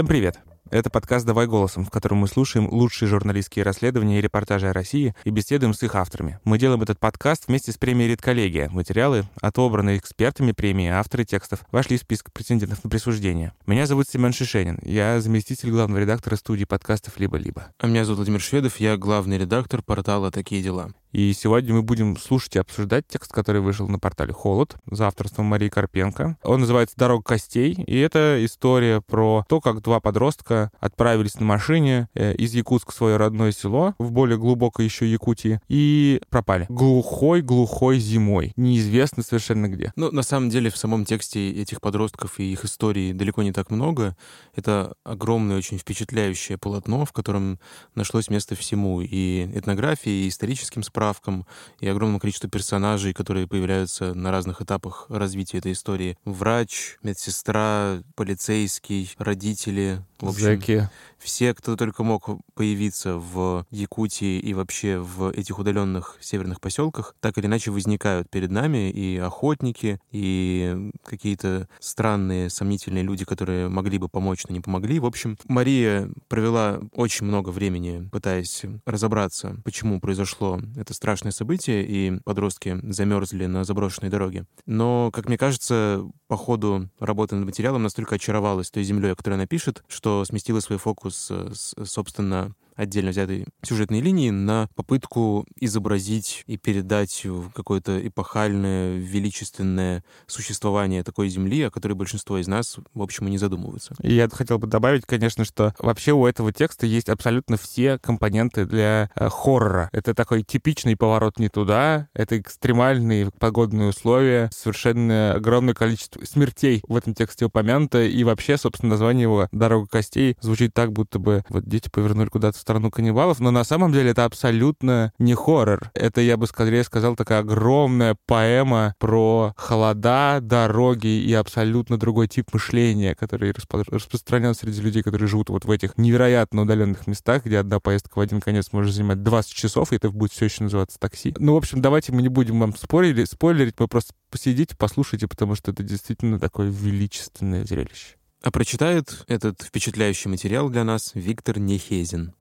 Всем привет! Это подкаст «Давай голосом», в котором мы слушаем лучшие журналистские расследования и репортажи о России и беседуем с их авторами. Мы делаем этот подкаст вместе с премией «Редколлегия». Материалы, отобранные экспертами премии, авторы текстов, вошли в список претендентов на присуждение. Меня зовут Семен Шишенин. Я заместитель главного редактора студии подкастов «Либо-либо». А меня зовут Владимир Шведов. Я главный редактор портала «Такие дела». И сегодня мы будем слушать и обсуждать текст, который вышел на портале «Холод» за авторством Марии Карпенко. Он называется «Дорога костей», и это история про то, как два подростка отправились на машине э, из Якутска в свое родное село, в более глубокой еще Якутии, и пропали. Глухой-глухой зимой. Неизвестно совершенно где. Ну, на самом деле, в самом тексте этих подростков и их истории далеко не так много. Это огромное, очень впечатляющее полотно, в котором нашлось место всему. И этнографии, и историческим справкам, справкам и огромному количеству персонажей, которые появляются на разных этапах развития этой истории. Врач, медсестра, полицейский, родители, в общем, Зэки. все, кто только мог появиться в Якутии и вообще в этих удаленных северных поселках, так или иначе возникают перед нами и охотники, и какие-то странные, сомнительные люди, которые могли бы помочь, но не помогли. В общем, Мария провела очень много времени, пытаясь разобраться, почему произошло это страшное событие, и подростки замерзли на заброшенной дороге. Но, как мне кажется, по ходу работы над материалом настолько очаровалась той землей, о которой она пишет, что сместила свой фокус, э, собственно, отдельно взятой сюжетной линии на попытку изобразить и передать какое-то эпохальное, величественное существование такой земли, о которой большинство из нас, в общем, и не задумываются. И я хотел бы добавить, конечно, что вообще у этого текста есть абсолютно все компоненты для э, хоррора. Это такой типичный поворот не туда, это экстремальные погодные условия, совершенно огромное количество смертей в этом тексте упомянуто, и вообще, собственно, название его «Дорога костей» звучит так, будто бы вот дети повернули куда-то в страну каннибалов, но на самом деле это абсолютно не хоррор. Это, я бы скорее сказал, такая огромная поэма про холода, дороги и абсолютно другой тип мышления, который распро- распространен среди людей, которые живут вот в этих невероятно удаленных местах, где одна поездка в один конец может занимать 20 часов, и это будет все еще называться такси. Ну, в общем, давайте мы не будем вам спорить, спойлерить, мы просто посидите, послушайте, потому что это действительно такое величественное зрелище. А прочитает этот впечатляющий материал для нас Виктор Нехезин.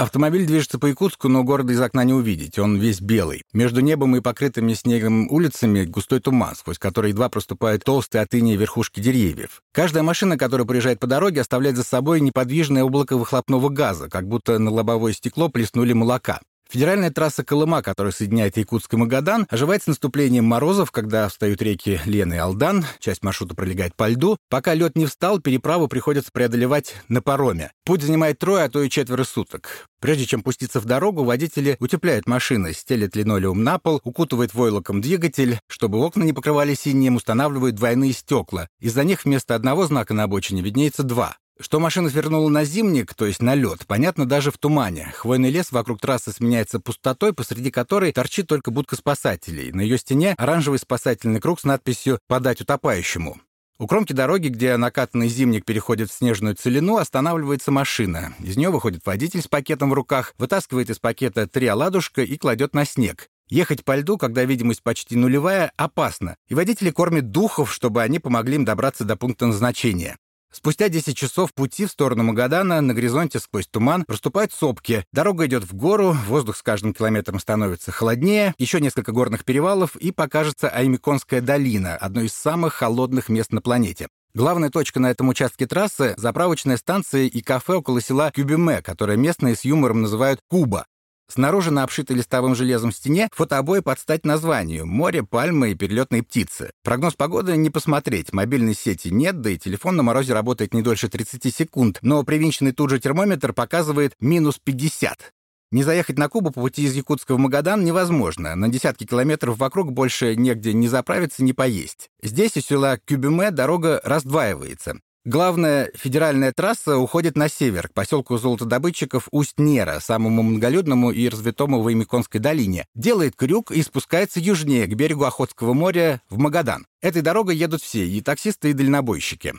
Автомобиль движется по Якутску, но города из окна не увидеть. Он весь белый. Между небом и покрытыми снегом улицами густой туман, сквозь который едва проступают толстые от верхушки деревьев. Каждая машина, которая проезжает по дороге, оставляет за собой неподвижное облако выхлопного газа, как будто на лобовое стекло плеснули молока. Федеральная трасса Колыма, которая соединяет Якутск и Магадан, оживает с наступлением морозов, когда встают реки Лена и Алдан, часть маршрута пролегает по льду. Пока лед не встал, переправу приходится преодолевать на пароме. Путь занимает трое, а то и четверо суток. Прежде чем пуститься в дорогу, водители утепляют машины, стелят линолеум на пол, укутывают войлоком двигатель, чтобы окна не покрывались синим, устанавливают двойные стекла. Из-за них вместо одного знака на обочине виднеется два. Что машина свернула на зимник, то есть на лед, понятно даже в тумане. Хвойный лес вокруг трассы сменяется пустотой, посреди которой торчит только будка спасателей. На ее стене оранжевый спасательный круг с надписью «Подать утопающему». У кромки дороги, где накатанный зимник переходит в снежную целину, останавливается машина. Из нее выходит водитель с пакетом в руках, вытаскивает из пакета три оладушка и кладет на снег. Ехать по льду, когда видимость почти нулевая, опасно, и водители кормят духов, чтобы они помогли им добраться до пункта назначения. Спустя 10 часов пути в сторону Магадана на горизонте сквозь туман проступают сопки. Дорога идет в гору, воздух с каждым километром становится холоднее, еще несколько горных перевалов и покажется Аймиконская долина, одно из самых холодных мест на планете. Главная точка на этом участке трассы — заправочная станция и кафе около села Кюбиме, которое местные с юмором называют Куба. Снаружи на обшитой листовым железом стене фотообои под стать названию «Море, пальмы и перелетные птицы». Прогноз погоды не посмотреть, мобильной сети нет, да и телефон на морозе работает не дольше 30 секунд, но привинченный тут же термометр показывает минус 50. Не заехать на Кубу по пути из Якутска в Магадан невозможно. На десятки километров вокруг больше негде не заправиться, не поесть. Здесь у села Кюбюме дорога раздваивается. Главная федеральная трасса уходит на север, к поселку золотодобытчиков Усть-Нера, самому многолюдному и развитому в Имиконской долине. Делает крюк и спускается южнее, к берегу Охотского моря, в Магадан. Этой дорогой едут все, и таксисты, и дальнобойщики.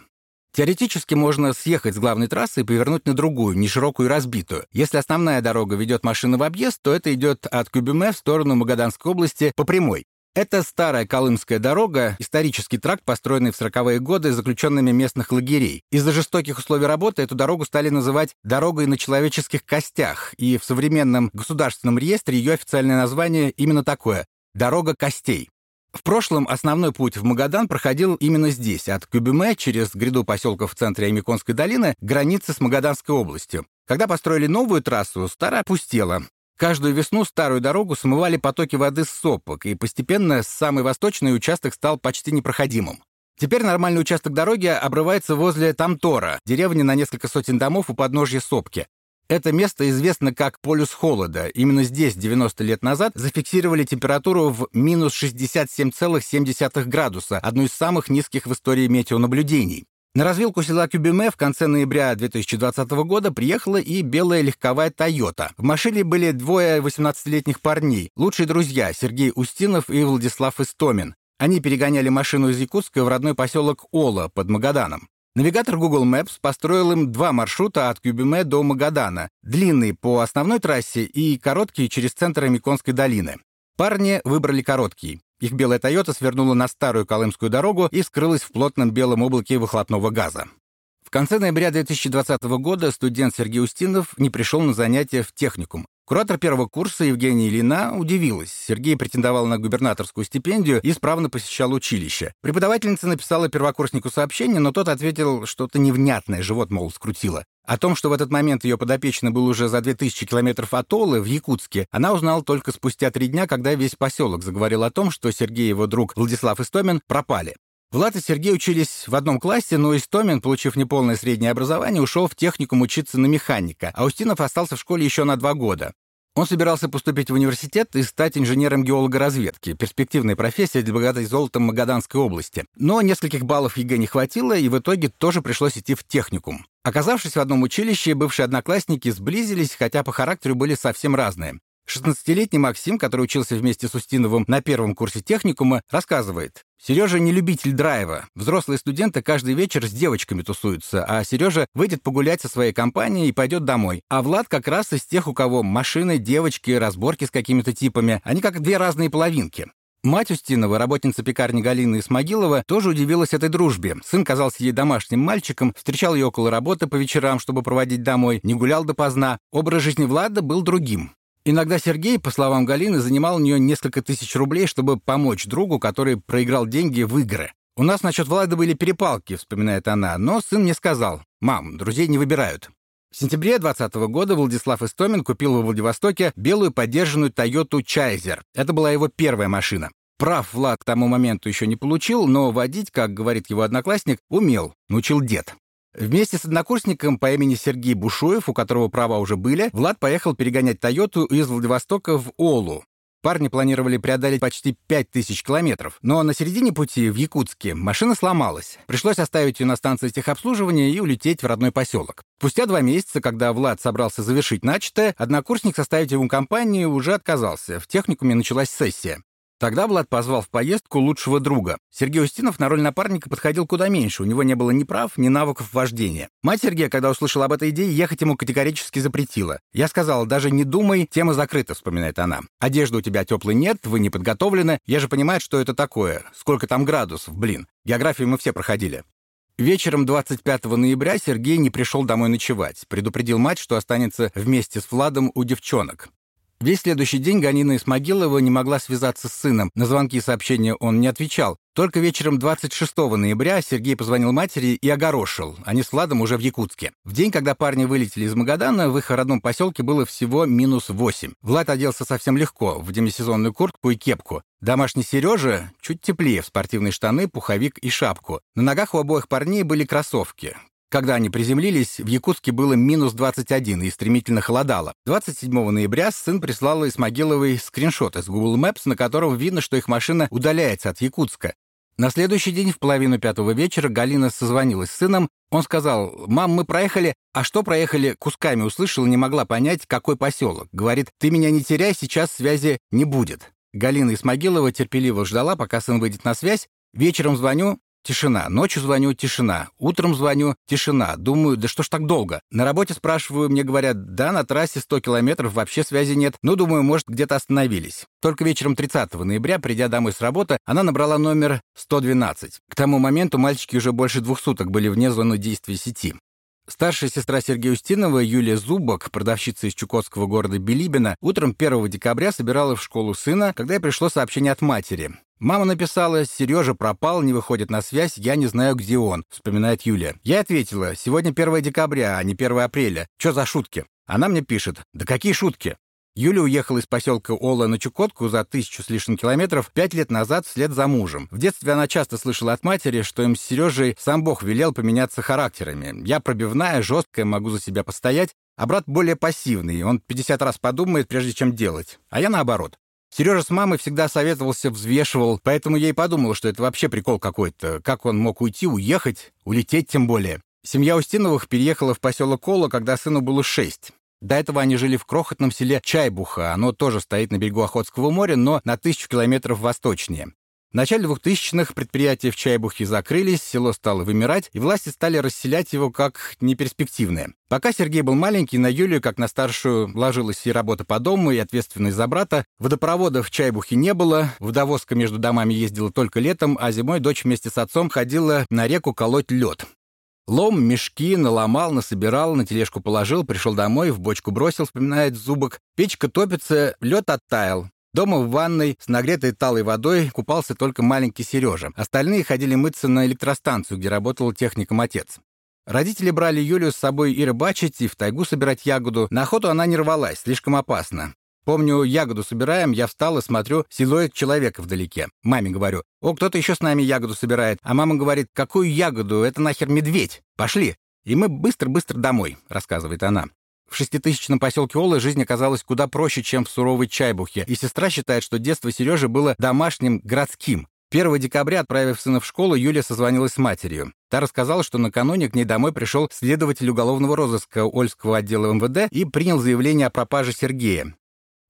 Теоретически можно съехать с главной трассы и повернуть на другую, не широкую и разбитую. Если основная дорога ведет машину в объезд, то это идет от Кюбюме в сторону Магаданской области по прямой. Это старая Колымская дорога, исторический тракт, построенный в 40-е годы заключенными местных лагерей. Из-за жестоких условий работы эту дорогу стали называть «дорогой на человеческих костях», и в современном государственном реестре ее официальное название именно такое — «дорога костей». В прошлом основной путь в Магадан проходил именно здесь, от Кюбюме через гряду поселков в центре Аймиконской долины к границе с Магаданской областью. Когда построили новую трассу, старая опустела. Каждую весну старую дорогу смывали потоки воды с сопок, и постепенно самый восточный участок стал почти непроходимым. Теперь нормальный участок дороги обрывается возле Тамтора, деревни на несколько сотен домов у подножья сопки. Это место известно как полюс холода. Именно здесь 90 лет назад зафиксировали температуру в минус 67,7 градуса, одну из самых низких в истории метеонаблюдений. На развилку села Кюбиме в конце ноября 2020 года приехала и белая легковая «Тойота». В машине были двое 18-летних парней, лучшие друзья Сергей Устинов и Владислав Истомин. Они перегоняли машину из Якутска в родной поселок Ола под Магаданом. Навигатор Google Maps построил им два маршрута от Кюбиме до Магадана, длинный по основной трассе и короткий через центр Амиконской долины. Парни выбрали короткий. Их белая «Тойота» свернула на старую Колымскую дорогу и скрылась в плотном белом облаке выхлопного газа. В конце ноября 2020 года студент Сергей Устинов не пришел на занятия в техникум. Куратор первого курса Евгения Ильина удивилась. Сергей претендовал на губернаторскую стипендию и исправно посещал училище. Преподавательница написала первокурснику сообщение, но тот ответил что-то невнятное, живот, мол, скрутило. О том, что в этот момент ее подопечный был уже за 2000 километров от Олы в Якутске, она узнала только спустя три дня, когда весь поселок заговорил о том, что Сергей и его друг Владислав Истомин пропали. Влад и Сергей учились в одном классе, но Истомин, получив неполное среднее образование, ушел в техникум учиться на механика, а Устинов остался в школе еще на два года. Он собирался поступить в университет и стать инженером геологоразведки, перспективная профессия для богатой золотом Магаданской области. Но нескольких баллов ЕГЭ не хватило, и в итоге тоже пришлось идти в техникум. Оказавшись в одном училище, бывшие одноклассники сблизились, хотя по характеру были совсем разные. 16-летний Максим, который учился вместе с Устиновым на первом курсе техникума, рассказывает. Сережа не любитель драйва. Взрослые студенты каждый вечер с девочками тусуются, а Сережа выйдет погулять со своей компанией и пойдет домой. А Влад как раз из тех, у кого машины, девочки, разборки с какими-то типами. Они как две разные половинки. Мать Устинова, работница пекарни Галины Исмагилова, тоже удивилась этой дружбе. Сын казался ей домашним мальчиком, встречал ее около работы по вечерам, чтобы проводить домой, не гулял допоздна. Образ жизни Влада был другим. Иногда Сергей, по словам Галины, занимал у нее несколько тысяч рублей, чтобы помочь другу, который проиграл деньги в игры. «У нас насчет Влада были перепалки», — вспоминает она, но сын мне сказал, «Мам, друзей не выбирают». В сентябре 2020 года Владислав Истомин купил во Владивостоке белую поддержанную Toyota Чайзер. Это была его первая машина. Прав Влад к тому моменту еще не получил, но водить, как говорит его одноклассник, умел, научил дед. Вместе с однокурсником по имени Сергей Бушуев, у которого права уже были, Влад поехал перегонять «Тойоту» из Владивостока в Олу. Парни планировали преодолеть почти 5000 километров, но на середине пути в Якутске машина сломалась. Пришлось оставить ее на станции техобслуживания и улететь в родной поселок. Спустя два месяца, когда Влад собрался завершить начатое, однокурсник составить ему компанию уже отказался. В техникуме началась сессия. Тогда Влад позвал в поездку лучшего друга. Сергей Устинов на роль напарника подходил куда меньше, у него не было ни прав, ни навыков вождения. Мать Сергея, когда услышала об этой идее, ехать ему категорически запретила. «Я сказала, даже не думай, тема закрыта», — вспоминает она. «Одежды у тебя теплой нет, вы не подготовлены. Я же понимаю, что это такое. Сколько там градусов, блин. Географию мы все проходили». Вечером 25 ноября Сергей не пришел домой ночевать. Предупредил мать, что останется вместе с Владом у девчонок. Весь следующий день Ганина Исмагилова не могла связаться с сыном. На звонки и сообщения он не отвечал. Только вечером 26 ноября Сергей позвонил матери и огорошил. Они с Владом уже в Якутске. В день, когда парни вылетели из Магадана, в их родном поселке было всего минус 8. Влад оделся совсем легко, в демисезонную куртку и кепку. Домашний Сережа чуть теплее, в спортивные штаны, пуховик и шапку. На ногах у обоих парней были кроссовки. Когда они приземлились, в Якутске было минус 21 и стремительно холодало. 27 ноября сын прислал из Могиловой скриншот из Google Maps, на котором видно, что их машина удаляется от Якутска. На следующий день в половину пятого вечера Галина созвонилась с сыном. Он сказал, «Мам, мы проехали...» А что проехали, кусками услышал, не могла понять, какой поселок. Говорит, «Ты меня не теряй, сейчас связи не будет». Галина Исмагилова терпеливо ждала, пока сын выйдет на связь. Вечером звоню, Тишина. Ночью звоню, тишина. Утром звоню, тишина. Думаю, да что ж так долго? На работе спрашиваю, мне говорят, да, на трассе 100 километров вообще связи нет. Ну, думаю, может, где-то остановились. Только вечером 30 ноября, придя домой с работы, она набрала номер 112. К тому моменту мальчики уже больше двух суток были вне зоны действия сети. Старшая сестра Сергея Устинова, Юлия Зубок, продавщица из чукотского города Билибина, утром 1 декабря собирала в школу сына, когда ей пришло сообщение от матери. Мама написала, Сережа пропал, не выходит на связь, я не знаю, где он, вспоминает Юлия. Я ответила, сегодня 1 декабря, а не 1 апреля. Что за шутки? Она мне пишет, да какие шутки? Юля уехала из поселка Ола на Чукотку за тысячу с лишним километров пять лет назад вслед за мужем. В детстве она часто слышала от матери, что им с Сережей сам Бог велел поменяться характерами. Я пробивная, жесткая, могу за себя постоять, а брат более пассивный, он 50 раз подумает, прежде чем делать. А я наоборот. Сережа с мамой всегда советовался, взвешивал, поэтому я и подумала, что это вообще прикол какой-то. Как он мог уйти, уехать, улететь тем более. Семья Устиновых переехала в поселок Кола, когда сыну было шесть. До этого они жили в крохотном селе Чайбуха. Оно тоже стоит на берегу Охотского моря, но на тысячу километров восточнее. В начале 2000-х предприятия в Чайбухе закрылись, село стало вымирать, и власти стали расселять его как неперспективное. Пока Сергей был маленький, на Юлию, как на старшую, ложилась и работа по дому, и ответственность за брата. Водопровода в Чайбухе не было, водовозка между домами ездила только летом, а зимой дочь вместе с отцом ходила на реку колоть лед. Лом, мешки, наломал, насобирал, на тележку положил, пришел домой, в бочку бросил, вспоминает Зубок. Печка топится, лед оттаял. Дома в ванной с нагретой талой водой купался только маленький Сережа. Остальные ходили мыться на электростанцию, где работал техником отец. Родители брали Юлю с собой и рыбачить, и в тайгу собирать ягоду. На охоту она не рвалась, слишком опасно. Помню, ягоду собираем, я встал и смотрю силуэт человека вдалеке. Маме говорю, о, кто-то еще с нами ягоду собирает. А мама говорит, какую ягоду, это нахер медведь. Пошли. И мы быстро-быстро домой, рассказывает она. В шеститысячном поселке Олы жизнь оказалась куда проще, чем в суровой Чайбухе, и сестра считает, что детство Сережи было домашним, городским. 1 декабря, отправив сына в школу, Юлия созвонилась с матерью. Та рассказала, что накануне к ней домой пришел следователь уголовного розыска Ольского отдела МВД и принял заявление о пропаже Сергея.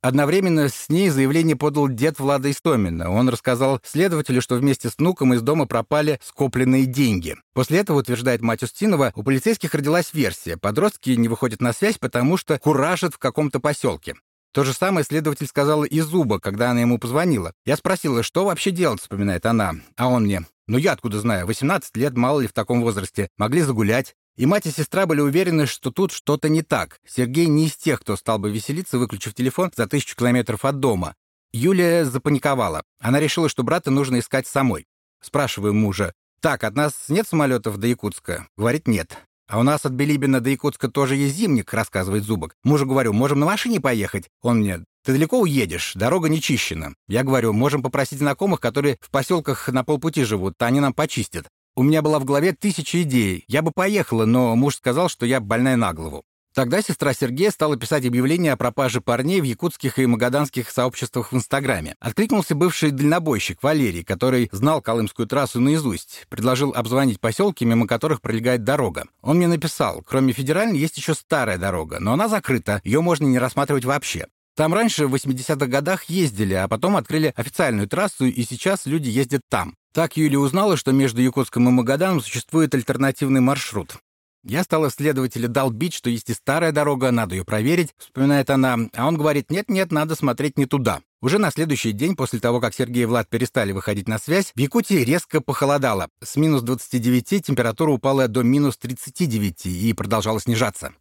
Одновременно с ней заявление подал дед Влада Истомина. Он рассказал следователю, что вместе с внуком из дома пропали скопленные деньги. После этого, утверждает мать Устинова, у полицейских родилась версия. Подростки не выходят на связь, потому что куражат в каком-то поселке. То же самое следователь сказала и Зуба, когда она ему позвонила. Я спросила, что вообще делать, вспоминает она. А он мне, ну я откуда знаю, 18 лет, мало ли в таком возрасте. Могли загулять. И мать и сестра были уверены, что тут что-то не так. Сергей не из тех, кто стал бы веселиться, выключив телефон за тысячу километров от дома. Юлия запаниковала. Она решила, что брата нужно искать самой. Спрашиваю мужа. «Так, от нас нет самолетов до Якутска?» Говорит, нет. «А у нас от Белибина до Якутска тоже есть зимник», — рассказывает Зубок. Мужу говорю, «Можем на машине поехать?» Он мне, «Ты далеко уедешь, дорога не чищена». Я говорю, «Можем попросить знакомых, которые в поселках на полпути живут, они нам почистят». У меня была в голове тысяча идей. Я бы поехала, но муж сказал, что я больная на голову. Тогда сестра Сергея стала писать объявления о пропаже парней в якутских и магаданских сообществах в Инстаграме. Откликнулся бывший дальнобойщик Валерий, который знал Колымскую трассу наизусть. Предложил обзвонить поселки, мимо которых пролегает дорога. Он мне написал, кроме федеральной есть еще старая дорога, но она закрыта, ее можно не рассматривать вообще. Там раньше в 80-х годах ездили, а потом открыли официальную трассу, и сейчас люди ездят там. Так Юлия узнала, что между Якутском и Магаданом существует альтернативный маршрут. Я стала следователя долбить, что есть и старая дорога, надо ее проверить, вспоминает она, а он говорит, нет-нет, надо смотреть не туда. Уже на следующий день, после того, как Сергей и Влад перестали выходить на связь, в Якутии резко похолодало. С минус 29 температура упала до минус 39 и продолжала снижаться.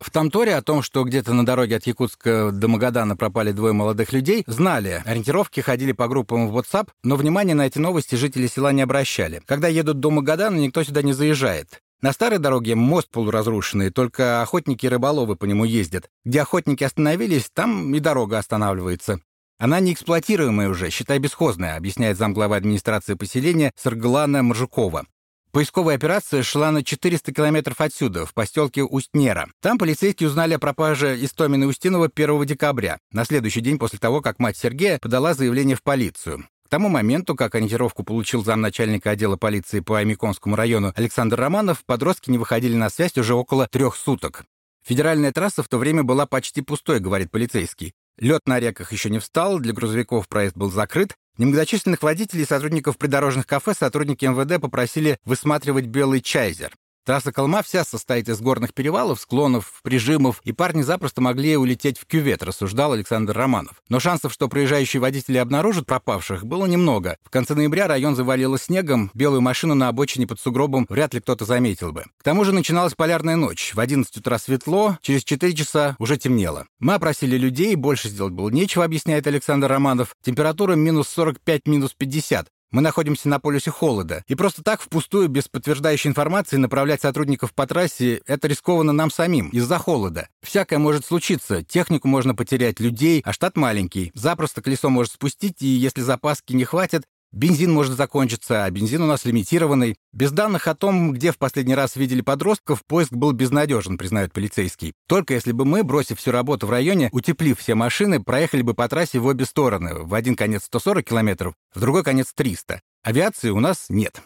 В Тамторе о том, что где-то на дороге от Якутска до Магадана пропали двое молодых людей, знали. Ориентировки ходили по группам в WhatsApp, но внимания на эти новости жители села не обращали. Когда едут до Магадана, никто сюда не заезжает. На старой дороге мост полуразрушенный, только охотники и рыболовы по нему ездят. Где охотники остановились, там и дорога останавливается. Она не эксплуатируемая уже, считай бесхозная, объясняет замглавы администрации поселения Сарглана Моржукова. Поисковая операция шла на 400 километров отсюда, в поселке Устнера. Там полицейские узнали о пропаже Истомина Устинова 1 декабря, на следующий день после того, как мать Сергея подала заявление в полицию. К тому моменту, как ориентировку получил замначальника отдела полиции по Амиконскому району Александр Романов, подростки не выходили на связь уже около трех суток. Федеральная трасса в то время была почти пустой, говорит полицейский. Лед на реках еще не встал, для грузовиков проезд был закрыт, Немногочисленных водителей и сотрудников придорожных кафе сотрудники МВД попросили высматривать белый чайзер. Трасса Колма вся состоит из горных перевалов, склонов, прижимов, и парни запросто могли улететь в кювет, рассуждал Александр Романов. Но шансов, что проезжающие водители обнаружат пропавших, было немного. В конце ноября район завалило снегом, белую машину на обочине под сугробом вряд ли кто-то заметил бы. К тому же начиналась полярная ночь. В 11 утра светло, через 4 часа уже темнело. Мы опросили людей, больше сделать было нечего, объясняет Александр Романов. Температура минус 45, минус 50. Мы находимся на полюсе холода, и просто так впустую, без подтверждающей информации, направлять сотрудников по трассе — это рискованно нам самим, из-за холода. Всякое может случиться, технику можно потерять, людей, а штат маленький. Запросто колесо может спустить, и если запаски не хватит, Бензин может закончиться, а бензин у нас лимитированный. Без данных о том, где в последний раз видели подростков, поиск был безнадежен, признают полицейские. Только если бы мы, бросив всю работу в районе, утеплив все машины, проехали бы по трассе в обе стороны. В один конец 140 километров, в другой конец 300. Авиации у нас нет.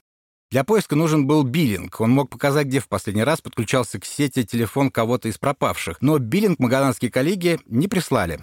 Для поиска нужен был биллинг. Он мог показать, где в последний раз подключался к сети телефон кого-то из пропавших. Но биллинг магаданские коллеги не прислали.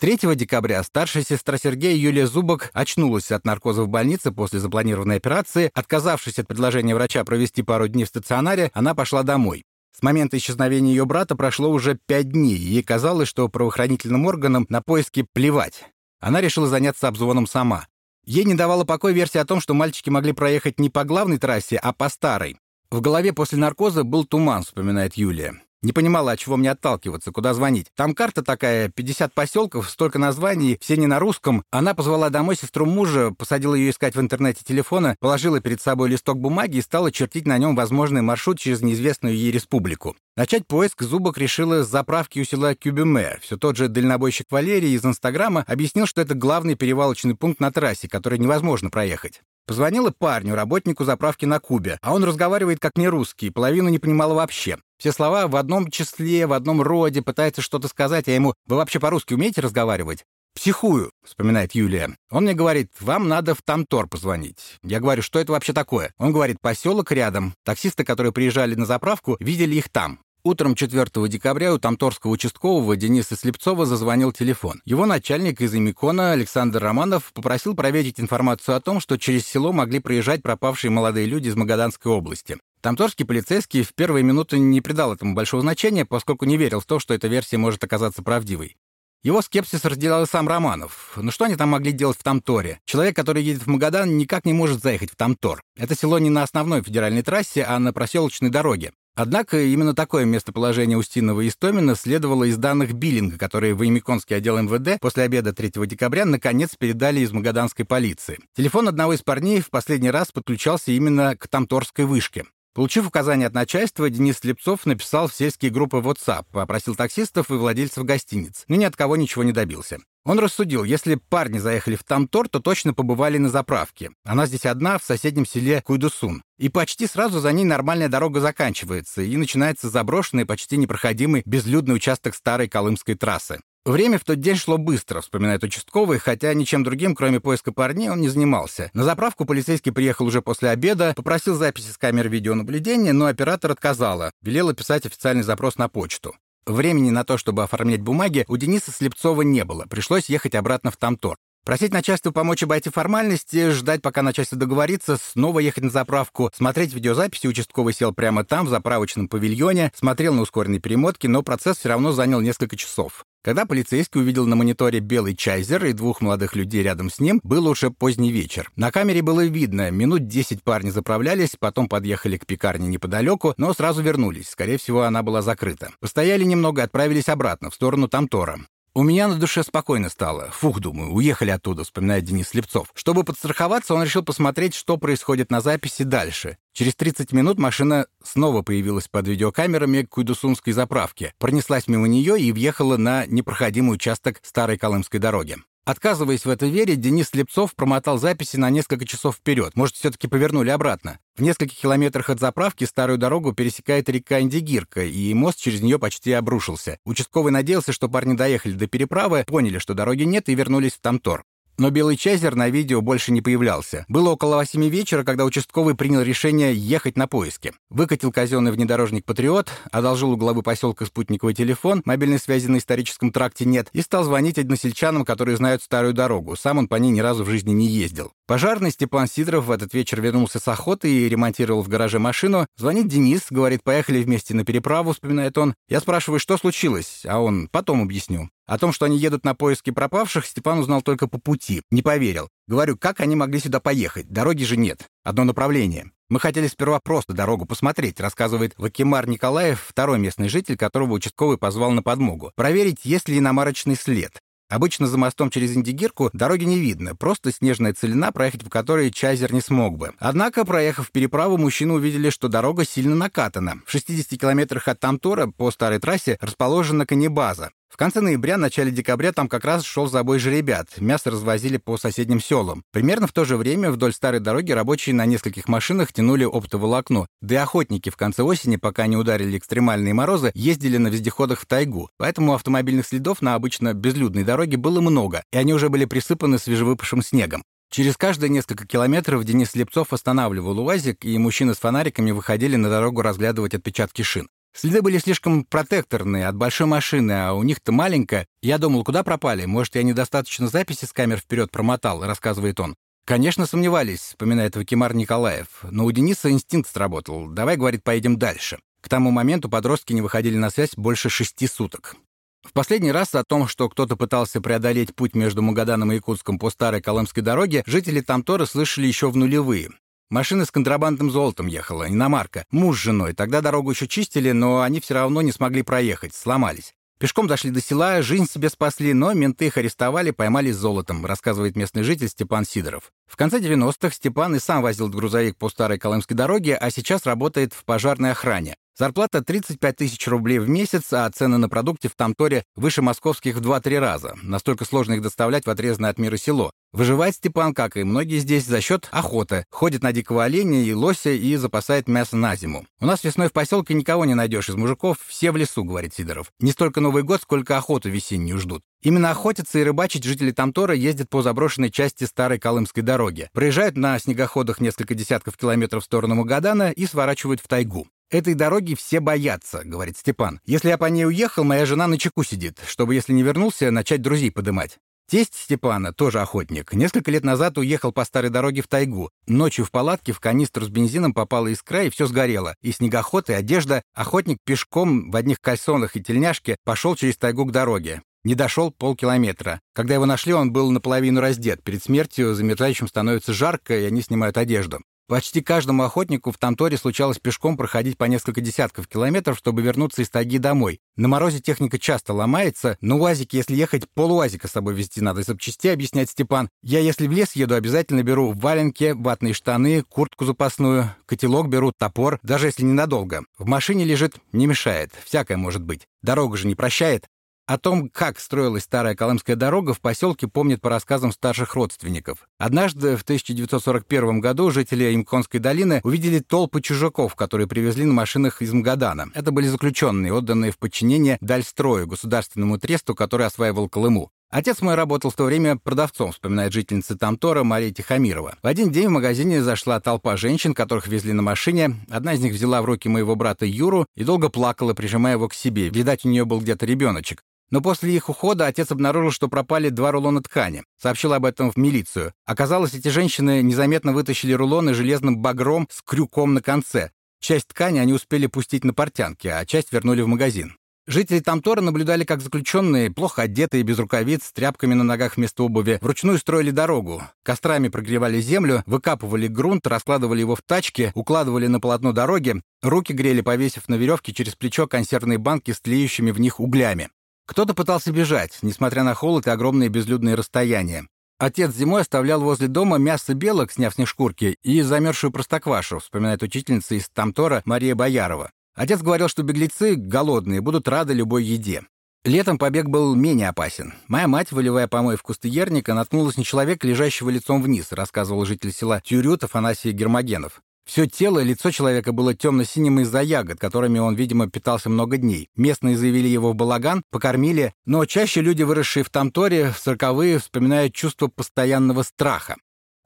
3 декабря старшая сестра Сергея Юлия Зубок очнулась от наркоза в больнице после запланированной операции. Отказавшись от предложения врача провести пару дней в стационаре, она пошла домой. С момента исчезновения ее брата прошло уже пять дней, и ей казалось, что правоохранительным органам на поиски плевать. Она решила заняться обзвоном сама. Ей не давала покоя версия о том, что мальчики могли проехать не по главной трассе, а по старой. В голове после наркоза был туман, вспоминает Юлия. Не понимала, от чего мне отталкиваться, куда звонить. Там карта такая, 50 поселков, столько названий, все не на русском. Она позвала домой сестру мужа, посадила ее искать в интернете телефона, положила перед собой листок бумаги и стала чертить на нем возможный маршрут через неизвестную ей республику. Начать поиск Зубок решила с заправки у села Кюбеме. Все тот же дальнобойщик Валерий из Инстаграма объяснил, что это главный перевалочный пункт на трассе, который невозможно проехать. Позвонила парню, работнику заправки на Кубе, а он разговаривает как не русский, половину не понимала вообще. Все слова в одном числе, в одном роде, пытается что-то сказать, а ему «Вы вообще по-русски умеете разговаривать?» «Психую», — вспоминает Юлия. Он мне говорит, вам надо в Тамтор позвонить. Я говорю, что это вообще такое? Он говорит, поселок рядом. Таксисты, которые приезжали на заправку, видели их там. Утром 4 декабря у Тамторского участкового Дениса Слепцова зазвонил телефон. Его начальник из Имикона Александр Романов попросил проверить информацию о том, что через село могли проезжать пропавшие молодые люди из Магаданской области. Тамторский полицейский в первые минуты не придал этому большого значения, поскольку не верил в то, что эта версия может оказаться правдивой. Его скепсис разделял и сам Романов. Но что они там могли делать в Тамторе? Человек, который едет в Магадан, никак не может заехать в Тамтор. Это село не на основной федеральной трассе, а на проселочной дороге. Однако именно такое местоположение Устинова и Истомина следовало из данных биллинга, которые в Имиконский отдел МВД после обеда 3 декабря наконец передали из магаданской полиции. Телефон одного из парней в последний раз подключался именно к Тамторской вышке. Получив указание от начальства, Денис Слепцов написал в сельские группы WhatsApp, попросил таксистов и владельцев гостиниц, но ни от кого ничего не добился. Он рассудил, если парни заехали в Тамтор, то точно побывали на заправке. Она здесь одна, в соседнем селе Куйдусун. И почти сразу за ней нормальная дорога заканчивается, и начинается заброшенный, почти непроходимый, безлюдный участок старой Колымской трассы. Время в тот день шло быстро, вспоминает участковый, хотя ничем другим, кроме поиска парней, он не занимался. На заправку полицейский приехал уже после обеда, попросил записи с камер видеонаблюдения, но оператор отказала, велела писать официальный запрос на почту. Времени на то, чтобы оформлять бумаги, у Дениса Слепцова не было, пришлось ехать обратно в Тамтор. Просить начальство помочь обойти формальности, ждать, пока начальство договорится, снова ехать на заправку, смотреть видеозаписи. Участковый сел прямо там, в заправочном павильоне, смотрел на ускоренной перемотке, но процесс все равно занял несколько часов. Когда полицейский увидел на мониторе белый чайзер и двух молодых людей рядом с ним, был уже поздний вечер. На камере было видно, минут десять парни заправлялись, потом подъехали к пекарне неподалеку, но сразу вернулись. Скорее всего, она была закрыта. Постояли немного, отправились обратно, в сторону Тамтора. У меня на душе спокойно стало. Фух, думаю, уехали оттуда, вспоминает Денис Слепцов. Чтобы подстраховаться, он решил посмотреть, что происходит на записи дальше. Через 30 минут машина снова появилась под видеокамерами к Куйдусунской заправке, пронеслась мимо нее и въехала на непроходимый участок старой Колымской дороги. Отказываясь в это верить, Денис Слепцов промотал записи на несколько часов вперед. Может, все-таки повернули обратно. В нескольких километрах от заправки старую дорогу пересекает река Индигирка, и мост через нее почти обрушился. Участковый надеялся, что парни доехали до переправы, поняли, что дороги нет, и вернулись в Тамтор. Но белый чайзер на видео больше не появлялся. Было около восьми вечера, когда участковый принял решение ехать на поиски. Выкатил казенный внедорожник «Патриот», одолжил у главы поселка спутниковый телефон, мобильной связи на историческом тракте нет, и стал звонить односельчанам, которые знают старую дорогу. Сам он по ней ни разу в жизни не ездил. Пожарный Степан Сидоров в этот вечер вернулся с охоты и ремонтировал в гараже машину. Звонит Денис, говорит, поехали вместе на переправу, вспоминает он. Я спрашиваю, что случилось, а он потом объясню. О том, что они едут на поиски пропавших, Степан узнал только по пути. Не поверил. Говорю, как они могли сюда поехать? Дороги же нет. Одно направление. Мы хотели сперва просто дорогу посмотреть, рассказывает Вакимар Николаев, второй местный житель, которого участковый позвал на подмогу. Проверить, есть ли иномарочный след. Обычно за мостом через Индигирку дороги не видно, просто снежная целина, проехать по которой Чайзер не смог бы. Однако, проехав переправу, мужчины увидели, что дорога сильно накатана. В 60 километрах от Тамтора по старой трассе расположена канибаза. В конце ноября, начале декабря там как раз шел забой жеребят. Мясо развозили по соседним селам. Примерно в то же время вдоль старой дороги рабочие на нескольких машинах тянули оптоволокно. Да и охотники в конце осени, пока не ударили экстремальные морозы, ездили на вездеходах в тайгу. Поэтому автомобильных следов на обычно безлюдной дороге было много, и они уже были присыпаны свежевыпавшим снегом. Через каждые несколько километров Денис Слепцов останавливал УАЗик, и мужчины с фонариками выходили на дорогу разглядывать отпечатки шин. Следы были слишком протекторные от большой машины, а у них-то маленькая. Я думал, куда пропали? Может, я недостаточно записи с камер вперед промотал, рассказывает он. Конечно, сомневались, вспоминает Вакимар Николаев. Но у Дениса инстинкт сработал. Давай, говорит, поедем дальше. К тому моменту подростки не выходили на связь больше шести суток. В последний раз о том, что кто-то пытался преодолеть путь между Магаданом и Якутском по старой Колымской дороге, жители Тамтора слышали еще в нулевые. Машина с контрабандным золотом ехала, иномарка. Муж с женой. Тогда дорогу еще чистили, но они все равно не смогли проехать, сломались. Пешком дошли до села, жизнь себе спасли, но менты их арестовали, поймали с золотом, рассказывает местный житель Степан Сидоров. В конце 90-х Степан и сам возил грузовик по старой Колымской дороге, а сейчас работает в пожарной охране. Зарплата 35 тысяч рублей в месяц, а цены на продукты в Тамторе выше московских в 2-3 раза. Настолько сложно их доставлять в отрезанное от мира село. Выживает Степан, как и многие здесь, за счет охоты. Ходит на дикого оленя и лося и запасает мясо на зиму. У нас весной в поселке никого не найдешь из мужиков, все в лесу, говорит Сидоров. Не столько Новый год, сколько охоту весеннюю ждут. Именно охотиться и рыбачить жители Тамтора ездят по заброшенной части старой Колымской дороги. Проезжают на снегоходах несколько десятков километров в сторону Магадана и сворачивают в тайгу. «Этой дороги все боятся», — говорит Степан. «Если я по ней уехал, моя жена на чеку сидит, чтобы, если не вернулся, начать друзей подымать». Тесть Степана, тоже охотник, несколько лет назад уехал по старой дороге в тайгу. Ночью в палатке в канистру с бензином попала искра, и все сгорело. И снегоход, и одежда. Охотник пешком в одних кальсонах и тельняшке пошел через тайгу к дороге. Не дошел полкилометра. Когда его нашли, он был наполовину раздет. Перед смертью замерзающим становится жарко, и они снимают одежду. Почти каждому охотнику в Тамторе случалось пешком проходить по несколько десятков километров, чтобы вернуться из тайги домой. На морозе техника часто ломается, но УАЗик, если ехать, полуазика с собой везти надо из запчастей, объясняет Степан. Я, если в лес еду, обязательно беру валенки, ватные штаны, куртку запасную, котелок беру, топор, даже если ненадолго. В машине лежит, не мешает, всякое может быть. Дорога же не прощает. О том, как строилась старая Колымская дорога, в поселке помнят по рассказам старших родственников. Однажды в 1941 году жители Имконской долины увидели толпы чужаков, которые привезли на машинах из Мгадана. Это были заключенные, отданные в подчинение Дальстрою, государственному тресту, который осваивал Колыму. Отец мой работал в то время продавцом, вспоминает жительница Тамтора Мария Тихомирова. В один день в магазине зашла толпа женщин, которых везли на машине. Одна из них взяла в руки моего брата Юру и долго плакала, прижимая его к себе. Видать, у нее был где-то ребеночек. Но после их ухода отец обнаружил, что пропали два рулона ткани. Сообщил об этом в милицию. Оказалось, эти женщины незаметно вытащили рулоны железным багром с крюком на конце. Часть ткани они успели пустить на портянки, а часть вернули в магазин. Жители Тамтора наблюдали, как заключенные, плохо одетые, без рукавиц, с тряпками на ногах вместо обуви, вручную строили дорогу. Кострами прогревали землю, выкапывали грунт, раскладывали его в тачки, укладывали на полотно дороги, руки грели, повесив на веревке через плечо консервные банки с тлеющими в них углями. Кто-то пытался бежать, несмотря на холод и огромные безлюдные расстояния. Отец зимой оставлял возле дома мясо белок, сняв с них шкурки, и замерзшую простоквашу, вспоминает учительница из Тамтора Мария Боярова. Отец говорил, что беглецы, голодные, будут рады любой еде. Летом побег был менее опасен. Моя мать, выливая помой в кустыерника, наткнулась на человека, лежащего лицом вниз, рассказывал житель села Тюрют Афанасий Гермогенов. Все тело и лицо человека было темно-синим из-за ягод, которыми он, видимо, питался много дней. Местные завели его в балаган, покормили, но чаще люди, выросшие в Тамторе, в сороковые, вспоминают чувство постоянного страха.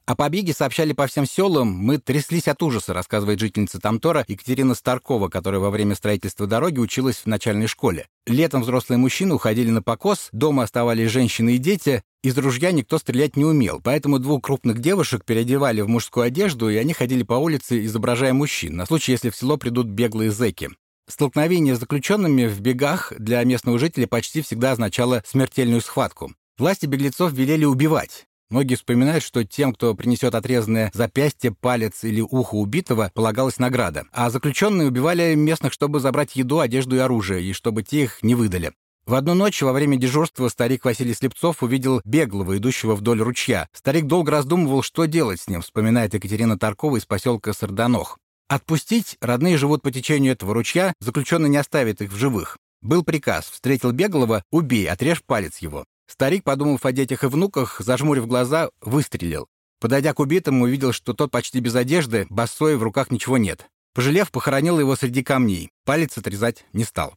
О побеге сообщали по всем селам. Мы тряслись от ужаса, рассказывает жительница Тамтора Екатерина Старкова, которая во время строительства дороги училась в начальной школе. Летом взрослые мужчины уходили на покос, дома оставались женщины и дети. Из ружья никто стрелять не умел, поэтому двух крупных девушек переодевали в мужскую одежду, и они ходили по улице, изображая мужчин, на случай, если в село придут беглые зэки. Столкновение с заключенными в бегах для местного жителя почти всегда означало смертельную схватку. Власти беглецов велели убивать. Многие вспоминают, что тем, кто принесет отрезанное запястье, палец или ухо убитого, полагалась награда. А заключенные убивали местных, чтобы забрать еду, одежду и оружие, и чтобы те их не выдали. В одну ночь во время дежурства старик Василий Слепцов увидел беглого, идущего вдоль ручья. Старик долго раздумывал, что делать с ним, вспоминает Екатерина Таркова из поселка Сарданох. Отпустить, родные живут по течению этого ручья, заключенный не оставит их в живых. Был приказ, встретил беглого, убей, отрежь палец его. Старик, подумав о детях и внуках, зажмурив глаза, выстрелил. Подойдя к убитому, увидел, что тот почти без одежды, босой, в руках ничего нет. Пожалев, похоронил его среди камней. Палец отрезать не стал.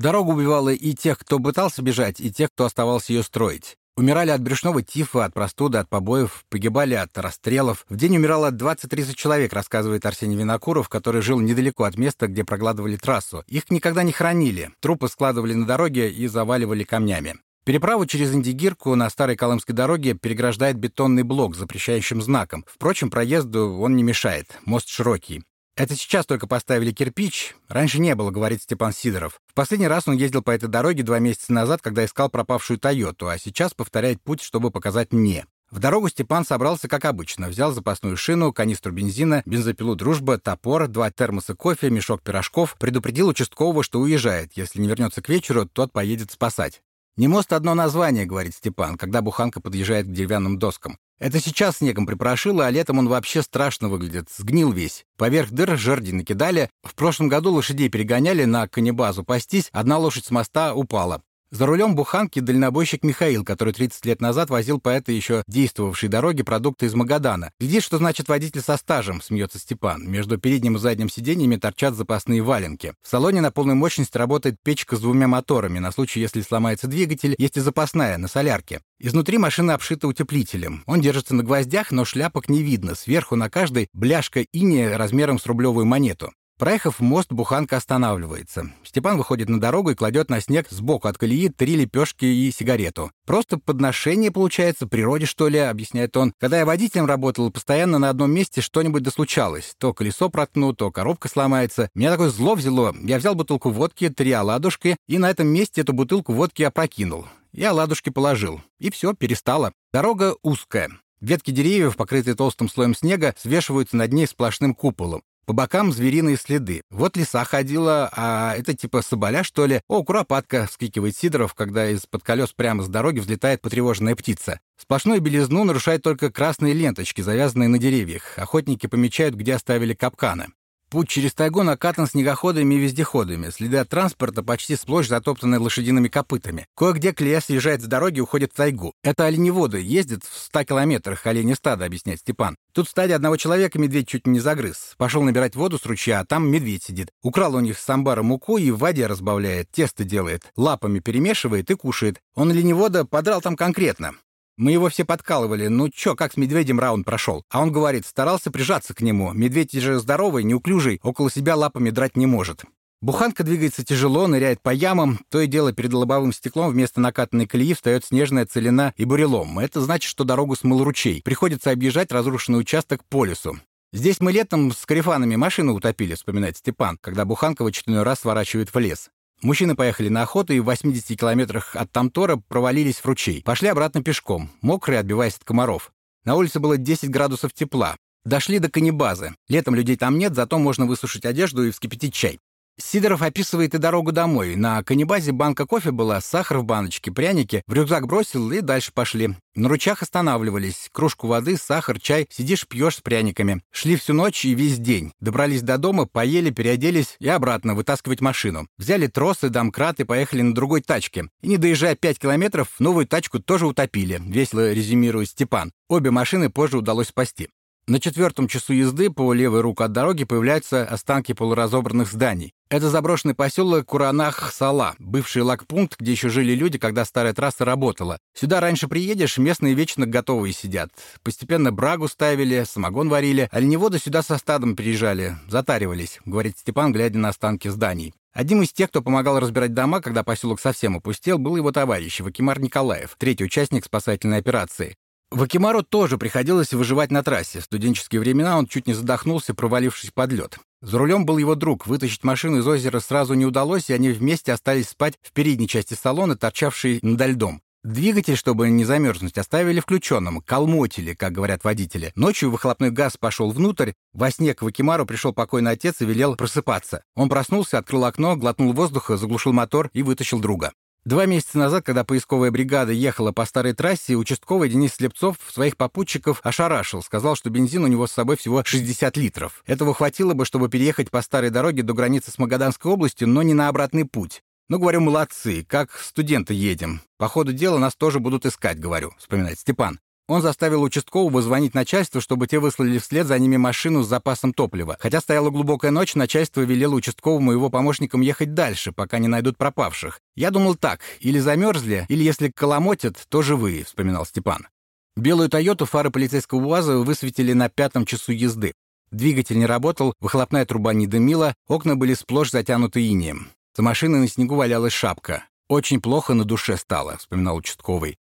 Дорога убивала и тех, кто пытался бежать, и тех, кто оставался ее строить. Умирали от брюшного тифа, от простуды, от побоев, погибали от расстрелов. В день умирало 20-30 человек, рассказывает Арсений Винокуров, который жил недалеко от места, где прокладывали трассу. Их никогда не хранили. Трупы складывали на дороге и заваливали камнями. Переправу через Индигирку на старой Колымской дороге переграждает бетонный блок с запрещающим знаком. Впрочем, проезду он не мешает. Мост широкий. Это сейчас только поставили кирпич. Раньше не было, говорит Степан Сидоров. В последний раз он ездил по этой дороге два месяца назад, когда искал пропавшую Тойоту, а сейчас повторяет путь, чтобы показать мне. В дорогу Степан собрался, как обычно. Взял запасную шину, канистру бензина, бензопилу «Дружба», топор, два термоса кофе, мешок пирожков. Предупредил участкового, что уезжает. Если не вернется к вечеру, тот поедет спасать. «Не мост одно название», — говорит Степан, когда буханка подъезжает к деревянным доскам. «Это сейчас снегом припорошило, а летом он вообще страшно выглядит, сгнил весь. Поверх дыр жерди накидали. В прошлом году лошадей перегоняли на канибазу пастись, одна лошадь с моста упала. За рулем буханки дальнобойщик Михаил, который 30 лет назад возил по этой еще действовавшей дороге продукты из Магадана. Глядишь, что значит водитель со стажем, смеется Степан. Между передним и задним сиденьями торчат запасные валенки. В салоне на полной мощности работает печка с двумя моторами. На случай, если сломается двигатель, есть и запасная, на солярке. Изнутри машина обшита утеплителем. Он держится на гвоздях, но шляпок не видно. Сверху на каждой бляшка иния размером с рублевую монету. Проехав мост, буханка останавливается. Степан выходит на дорогу и кладет на снег сбоку от колеи три лепешки и сигарету. «Просто подношение, получается, природе, что ли», — объясняет он. «Когда я водителем работал, постоянно на одном месте что-нибудь дослучалось. То колесо проткну, то коробка сломается. Меня такое зло взяло. Я взял бутылку водки, три оладушки, и на этом месте эту бутылку водки опрокинул. Я оладушки положил. И все, перестало. Дорога узкая. Ветки деревьев, покрытые толстым слоем снега, свешиваются над ней сплошным куполом. По бокам звериные следы. Вот лиса ходила, а это типа соболя, что ли? О, куропатка, вскикивает Сидоров, когда из-под колес прямо с дороги взлетает потревоженная птица. Сплошную белизну нарушают только красные ленточки, завязанные на деревьях. Охотники помечают, где оставили капканы. Путь через тайгу накатан снегоходами и вездеходами. Следы от транспорта почти сплошь затоптаны лошадиными копытами. Кое-где колея съезжает с дороги и уходит в тайгу. Это оленеводы ездят в 100 километрах оленя стада, объясняет Степан. Тут в стаде одного человека медведь чуть не загрыз. Пошел набирать воду с ручья, а там медведь сидит. Украл у них с амбара муку и в воде разбавляет, тесто делает, лапами перемешивает и кушает. Он оленевода подрал там конкретно. Мы его все подкалывали. Ну чё, как с медведем раунд прошел? А он говорит, старался прижаться к нему. Медведь же здоровый, неуклюжий, около себя лапами драть не может. Буханка двигается тяжело, ныряет по ямам. То и дело перед лобовым стеклом вместо накатанной колеи встает снежная целина и бурелом. Это значит, что дорогу смыл ручей. Приходится объезжать разрушенный участок по лесу. «Здесь мы летом с карифанами машину утопили», — вспоминает Степан, когда Буханка в очередной раз сворачивает в лес. Мужчины поехали на охоту и в 80 километрах от Тамтора провалились в ручей. Пошли обратно пешком, мокрые, отбиваясь от комаров. На улице было 10 градусов тепла. Дошли до канибазы. Летом людей там нет, зато можно высушить одежду и вскипятить чай. Сидоров описывает и дорогу домой. На канибазе банка кофе была, сахар в баночке, пряники. В рюкзак бросил и дальше пошли. На ручах останавливались. Кружку воды, сахар, чай. Сидишь, пьешь с пряниками. Шли всю ночь и весь день. Добрались до дома, поели, переоделись и обратно вытаскивать машину. Взяли тросы, домкрат и поехали на другой тачке. И не доезжая 5 километров, новую тачку тоже утопили. Весело резюмирует Степан. Обе машины позже удалось спасти. На четвертом часу езды по левой руку от дороги появляются останки полуразобранных зданий. Это заброшенный поселок Куранах-Сала, бывший лагпункт, где еще жили люди, когда старая трасса работала. Сюда раньше приедешь, местные вечно готовые сидят. Постепенно брагу ставили, самогон варили, оленеводы сюда со стадом приезжали, затаривались, говорит Степан, глядя на останки зданий. Одним из тех, кто помогал разбирать дома, когда поселок совсем опустел, был его товарищ Вакимар Николаев, третий участник спасательной операции. Вакимару тоже приходилось выживать на трассе. В студенческие времена он чуть не задохнулся, провалившись под лед. За рулем был его друг. Вытащить машину из озера сразу не удалось, и они вместе остались спать в передней части салона, торчавшей над льдом. Двигатель, чтобы не замерзнуть, оставили включенным, колмотили, как говорят водители. Ночью выхлопной газ пошел внутрь, во сне к Вакимару пришел покойный отец и велел просыпаться. Он проснулся, открыл окно, глотнул воздуха, заглушил мотор и вытащил друга. Два месяца назад, когда поисковая бригада ехала по старой трассе, участковый Денис Слепцов своих попутчиков ошарашил, сказал, что бензин у него с собой всего 60 литров. Этого хватило бы, чтобы переехать по старой дороге до границы с Магаданской областью, но не на обратный путь. Ну, говорю, молодцы, как студенты едем. По ходу дела нас тоже будут искать, говорю, вспоминает Степан. Он заставил участкового звонить начальству, чтобы те выслали вслед за ними машину с запасом топлива. Хотя стояла глубокая ночь, начальство велело участковому и его помощникам ехать дальше, пока не найдут пропавших. Я думал так, или замерзли, или если коломотят, то живые, вспоминал Степан. Белую «Тойоту» фары полицейского УАЗа высветили на пятом часу езды. Двигатель не работал, выхлопная труба не дымила, окна были сплошь затянуты инеем. За машиной на снегу валялась шапка. «Очень плохо на душе стало», — вспоминал участковый.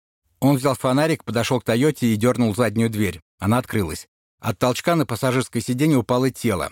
Он взял фонарик, подошел к «Тойоте» и дернул заднюю дверь. Она открылась. От толчка на пассажирское сиденье упало тело.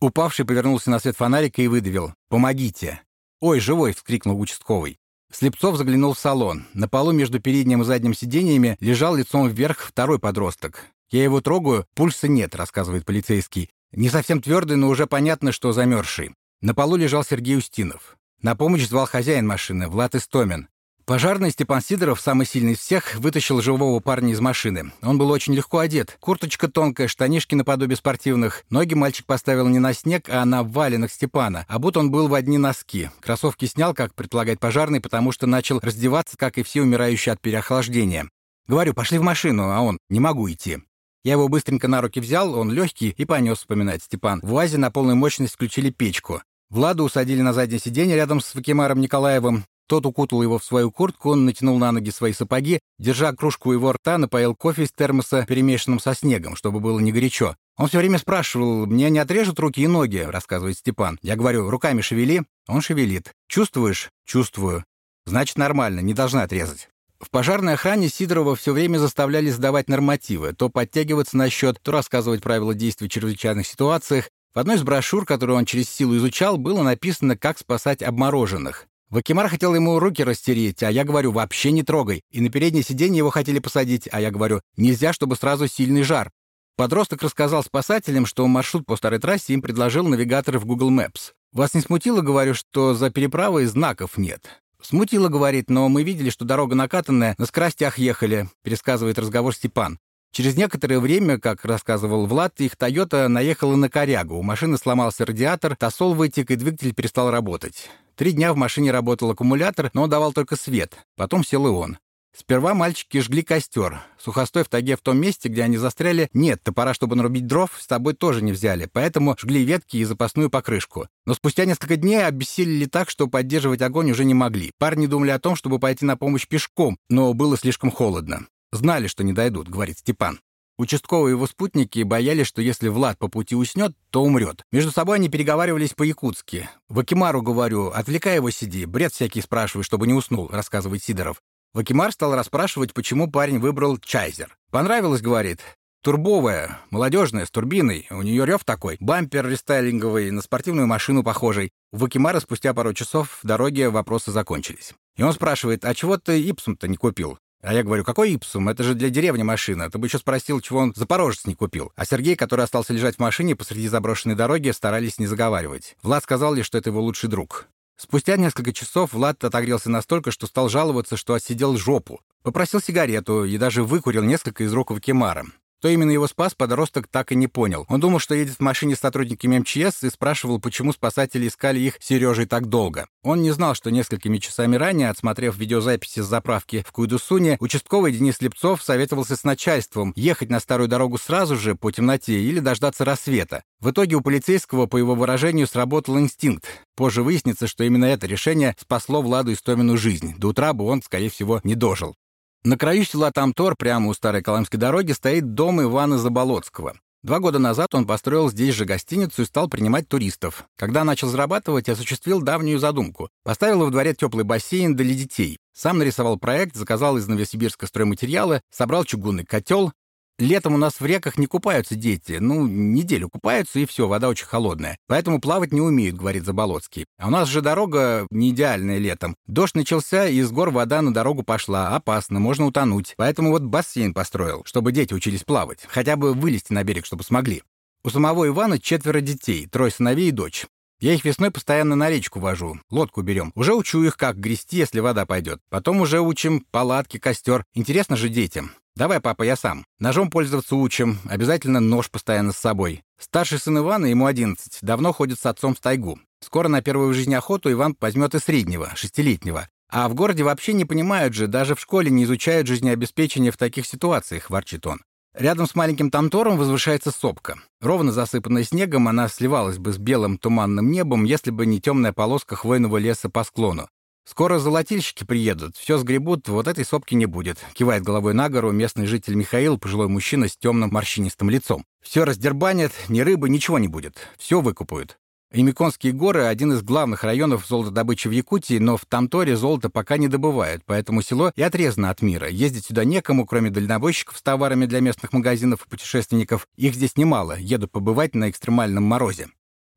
Упавший повернулся на свет фонарика и выдавил «Помогите!». «Ой, живой!» — вскрикнул участковый. Слепцов заглянул в салон. На полу между передним и задним сиденьями лежал лицом вверх второй подросток. «Я его трогаю, пульса нет», — рассказывает полицейский. «Не совсем твердый, но уже понятно, что замерзший». На полу лежал Сергей Устинов. На помощь звал хозяин машины, Влад Истомин. Пожарный Степан Сидоров, самый сильный из всех, вытащил живого парня из машины. Он был очень легко одет. Курточка тонкая, штанишки наподобие спортивных. Ноги мальчик поставил не на снег, а на валенок Степана. А будто он был в одни носки. Кроссовки снял, как предполагает пожарный, потому что начал раздеваться, как и все умирающие от переохлаждения. Говорю, пошли в машину, а он, не могу идти. Я его быстренько на руки взял, он легкий, и понес, вспоминает Степан. В УАЗе на полную мощность включили печку. Влада усадили на заднее сиденье рядом с Вакимаром Николаевым. Тот укутал его в свою куртку, он натянул на ноги свои сапоги, держа кружку его рта, напоил кофе из термоса, перемешанным со снегом, чтобы было не горячо. Он все время спрашивал, мне не отрежут руки и ноги, рассказывает Степан. Я говорю, руками шевели. Он шевелит. Чувствуешь? Чувствую. Значит, нормально, не должна отрезать. В пожарной охране Сидорова все время заставляли сдавать нормативы, то подтягиваться на счет, то рассказывать правила действий в чрезвычайных ситуациях. В одной из брошюр, которую он через силу изучал, было написано, как спасать обмороженных. Вакимар хотел ему руки растереть, а я говорю, вообще не трогай. И на переднее сиденье его хотели посадить, а я говорю, нельзя, чтобы сразу сильный жар. Подросток рассказал спасателям, что маршрут по старой трассе им предложил навигатор в Google Maps. Вас не смутило, говорю, что за переправой знаков нет? Смутило, говорит, но мы видели, что дорога накатанная, на скоростях ехали, пересказывает разговор Степан. Через некоторое время, как рассказывал Влад, их «Тойота» наехала на корягу. У машины сломался радиатор, тосол вытек, и двигатель перестал работать. Три дня в машине работал аккумулятор, но он давал только свет. Потом сел и он. Сперва мальчики жгли костер. Сухостой в таге в том месте, где они застряли, нет, топора, чтобы нарубить дров, с собой тоже не взяли, поэтому жгли ветки и запасную покрышку. Но спустя несколько дней обессилели так, что поддерживать огонь уже не могли. Парни думали о том, чтобы пойти на помощь пешком, но было слишком холодно. Знали, что не дойдут, говорит Степан. Участковые его спутники боялись, что если Влад по пути уснет, то умрет. Между собой они переговаривались по-якутски. «Вакимару, говорю, отвлекай его сиди, бред всякий спрашивай, чтобы не уснул», рассказывает Сидоров. Вакимар стал расспрашивать, почему парень выбрал Чайзер. «Понравилось, — говорит, — турбовая, молодежная, с турбиной. У нее рев такой, бампер рестайлинговый, на спортивную машину похожий». У Вакимара спустя пару часов в дороге вопросы закончились. И он спрашивает, а чего ты Ипсум-то не купил? А я говорю, какой Ипсум? Это же для деревни машина. Ты бы еще спросил, чего он Запорожец не купил. А Сергей, который остался лежать в машине посреди заброшенной дороги, старались не заговаривать. Влад сказал лишь, что это его лучший друг. Спустя несколько часов Влад отогрелся настолько, что стал жаловаться, что отсидел жопу. Попросил сигарету и даже выкурил несколько из рук Вакимара. Кто именно его спас, подросток так и не понял. Он думал, что едет в машине с сотрудниками МЧС и спрашивал, почему спасатели искали их Сережей так долго. Он не знал, что несколькими часами ранее, отсмотрев видеозаписи с заправки в Куйдусуне, участковый Денис Лепцов советовался с начальством ехать на старую дорогу сразу же по темноте или дождаться рассвета. В итоге у полицейского, по его выражению, сработал инстинкт. Позже выяснится, что именно это решение спасло Владу Истомину жизнь. До утра бы он, скорее всего, не дожил. На краю села Тамтор, прямо у старой Колымской дороги, стоит дом Ивана Заболоцкого. Два года назад он построил здесь же гостиницу и стал принимать туристов. Когда начал зарабатывать, осуществил давнюю задумку. Поставил во дворе теплый бассейн для детей. Сам нарисовал проект, заказал из Новосибирска стройматериалы, собрал чугунный котел, Летом у нас в реках не купаются дети. Ну, неделю купаются, и все, вода очень холодная. Поэтому плавать не умеют, говорит Заболоцкий. А у нас же дорога не идеальная летом. Дождь начался, и из гор вода на дорогу пошла. Опасно, можно утонуть. Поэтому вот бассейн построил, чтобы дети учились плавать. Хотя бы вылезти на берег, чтобы смогли. У самого Ивана четверо детей, трое сыновей и дочь. Я их весной постоянно на речку вожу, лодку берем. Уже учу их, как грести, если вода пойдет. Потом уже учим палатки, костер. Интересно же детям. «Давай, папа, я сам. Ножом пользоваться учим. Обязательно нож постоянно с собой. Старший сын Ивана, ему 11, давно ходит с отцом в тайгу. Скоро на первую в жизни охоту Иван возьмет и среднего, шестилетнего. А в городе вообще не понимают же, даже в школе не изучают жизнеобеспечение в таких ситуациях», — ворчит он. Рядом с маленьким Тамтором возвышается сопка. Ровно засыпанная снегом, она сливалась бы с белым туманным небом, если бы не темная полоска хвойного леса по склону. «Скоро золотильщики приедут, все сгребут, вот этой сопки не будет», — кивает головой на гору местный житель Михаил, пожилой мужчина с темным морщинистым лицом. «Все раздербанят, ни рыбы, ничего не будет. Все выкупают». Емиконские горы — один из главных районов золотодобычи в Якутии, но в Тамторе золото пока не добывают, поэтому село и отрезано от мира. Ездить сюда некому, кроме дальнобойщиков с товарами для местных магазинов и путешественников. Их здесь немало, едут побывать на экстремальном морозе.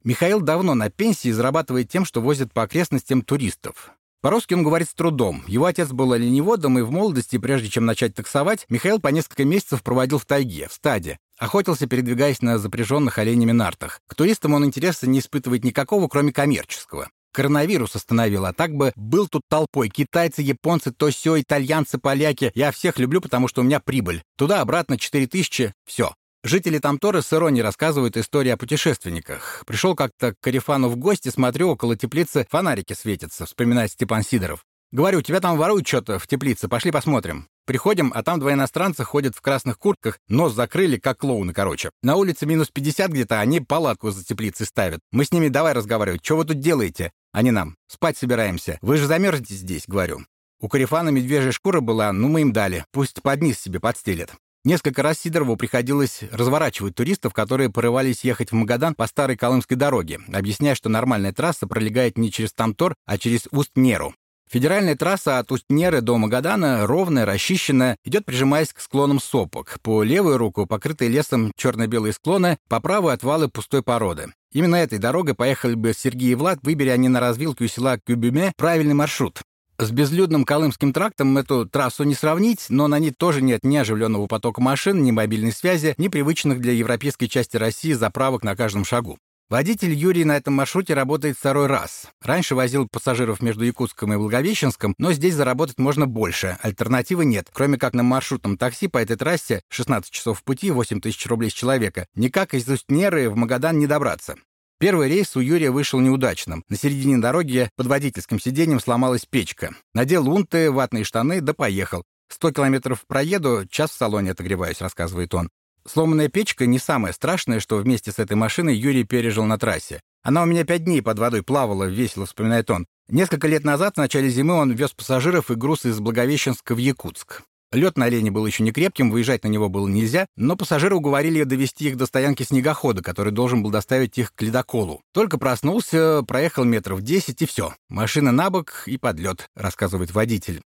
Михаил давно на пенсии зарабатывает тем, что возит по окрестностям туристов. По-русски он говорит с трудом. Его отец был оленеводом, и в молодости, прежде чем начать таксовать, Михаил по несколько месяцев проводил в тайге, в стаде. Охотился, передвигаясь на запряженных оленями нартах. К туристам он интереса не испытывает никакого, кроме коммерческого. Коронавирус остановил, а так бы был тут толпой. Китайцы, японцы, то все, итальянцы, поляки. Я всех люблю, потому что у меня прибыль. Туда-обратно 4000, все. Жители Тамторы с иронией рассказывают истории о путешественниках. Пришел как-то к Карифану в гости, смотрю, около теплицы фонарики светятся, вспоминает Степан Сидоров. Говорю, тебя там воруют что-то в теплице, пошли посмотрим. Приходим, а там два иностранца ходят в красных куртках, нос закрыли, как клоуны, короче. На улице минус 50 где-то, они палатку за теплицей ставят. Мы с ними давай разговаривать, что вы тут делаете? Они нам, спать собираемся. Вы же замерзнете здесь, говорю. У Карифана медвежья шкура была, ну мы им дали, пусть под низ себе подстелят. Несколько раз Сидорову приходилось разворачивать туристов, которые порывались ехать в Магадан по старой Колымской дороге, объясняя, что нормальная трасса пролегает не через Тамтор, а через Уст-Неру. Федеральная трасса от Усть-Неры до Магадана ровная, расчищенная, идет прижимаясь к склонам сопок. По левую руку покрытые лесом черно-белые склоны, по правую отвалы пустой породы. Именно этой дорогой поехали бы Сергей и Влад, выбери они на развилку села Кюбюме правильный маршрут. С безлюдным Колымским трактом эту трассу не сравнить, но на ней тоже нет ни оживленного потока машин, ни мобильной связи, ни привычных для европейской части России заправок на каждом шагу. Водитель Юрий на этом маршруте работает второй раз. Раньше возил пассажиров между Якутском и Благовещенском, но здесь заработать можно больше. Альтернативы нет, кроме как на маршрутном такси по этой трассе 16 часов пути, 8 тысяч рублей с человека. Никак из Устнеры в Магадан не добраться. Первый рейс у Юрия вышел неудачным. На середине дороги под водительским сиденьем сломалась печка. Надел унты, ватные штаны, да поехал. Сто километров проеду, час в салоне отогреваюсь, рассказывает он. Сломанная печка не самое страшное, что вместе с этой машиной Юрий пережил на трассе. Она у меня пять дней под водой плавала, весело вспоминает он. Несколько лет назад, в начале зимы, он вез пассажиров и груз из Благовещенска в Якутск. Лед на олене был еще не крепким, выезжать на него было нельзя, но пассажиры уговорили довести их до стоянки снегохода, который должен был доставить их к ледоколу. Только проснулся, проехал метров десять и все. Машина на бок и под лед, рассказывает водитель.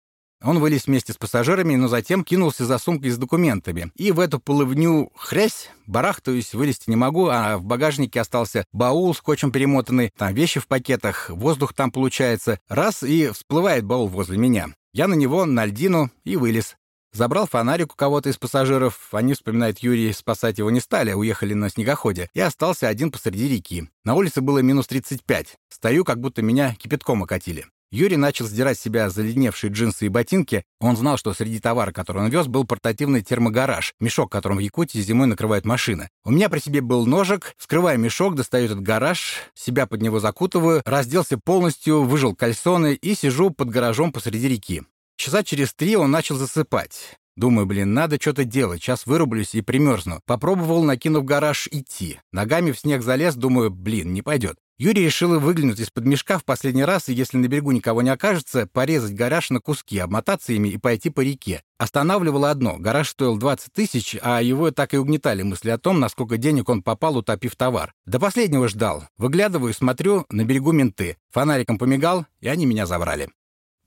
Он вылез вместе с пассажирами, но затем кинулся за сумкой с документами. И в эту полывню хрясь, барахтаюсь, вылезти не могу, а в багажнике остался баул скотчем перемотанный, там вещи в пакетах, воздух там получается. Раз, и всплывает баул возле меня. Я на него, на льдину, и вылез. Забрал фонарик у кого-то из пассажиров. Они, вспоминает Юрий, спасать его не стали, а уехали на снегоходе. И остался один посреди реки. На улице было минус 35. Стою, как будто меня кипятком окатили. Юрий начал сдирать с себя заледневшие джинсы и ботинки. Он знал, что среди товара, который он вез, был портативный термогараж, мешок, которым в Якутии зимой накрывают машины. У меня при себе был ножик, вскрываю мешок, достаю этот гараж, себя под него закутываю, разделся полностью, выжил кальсоны и сижу под гаражом посреди реки. Часа через три он начал засыпать. Думаю, блин, надо что-то делать, сейчас вырублюсь и примерзну. Попробовал, накинув гараж, идти. Ногами в снег залез, думаю, блин, не пойдет. Юрий решил выглянуть из-под мешка в последний раз и, если на берегу никого не окажется, порезать гараж на куски, обмотаться ими и пойти по реке. Останавливало одно. Гараж стоил 20 тысяч, а его так и угнетали мысли о том, насколько денег он попал, утопив товар. До последнего ждал. Выглядываю, смотрю, на берегу менты. Фонариком помигал, и они меня забрали.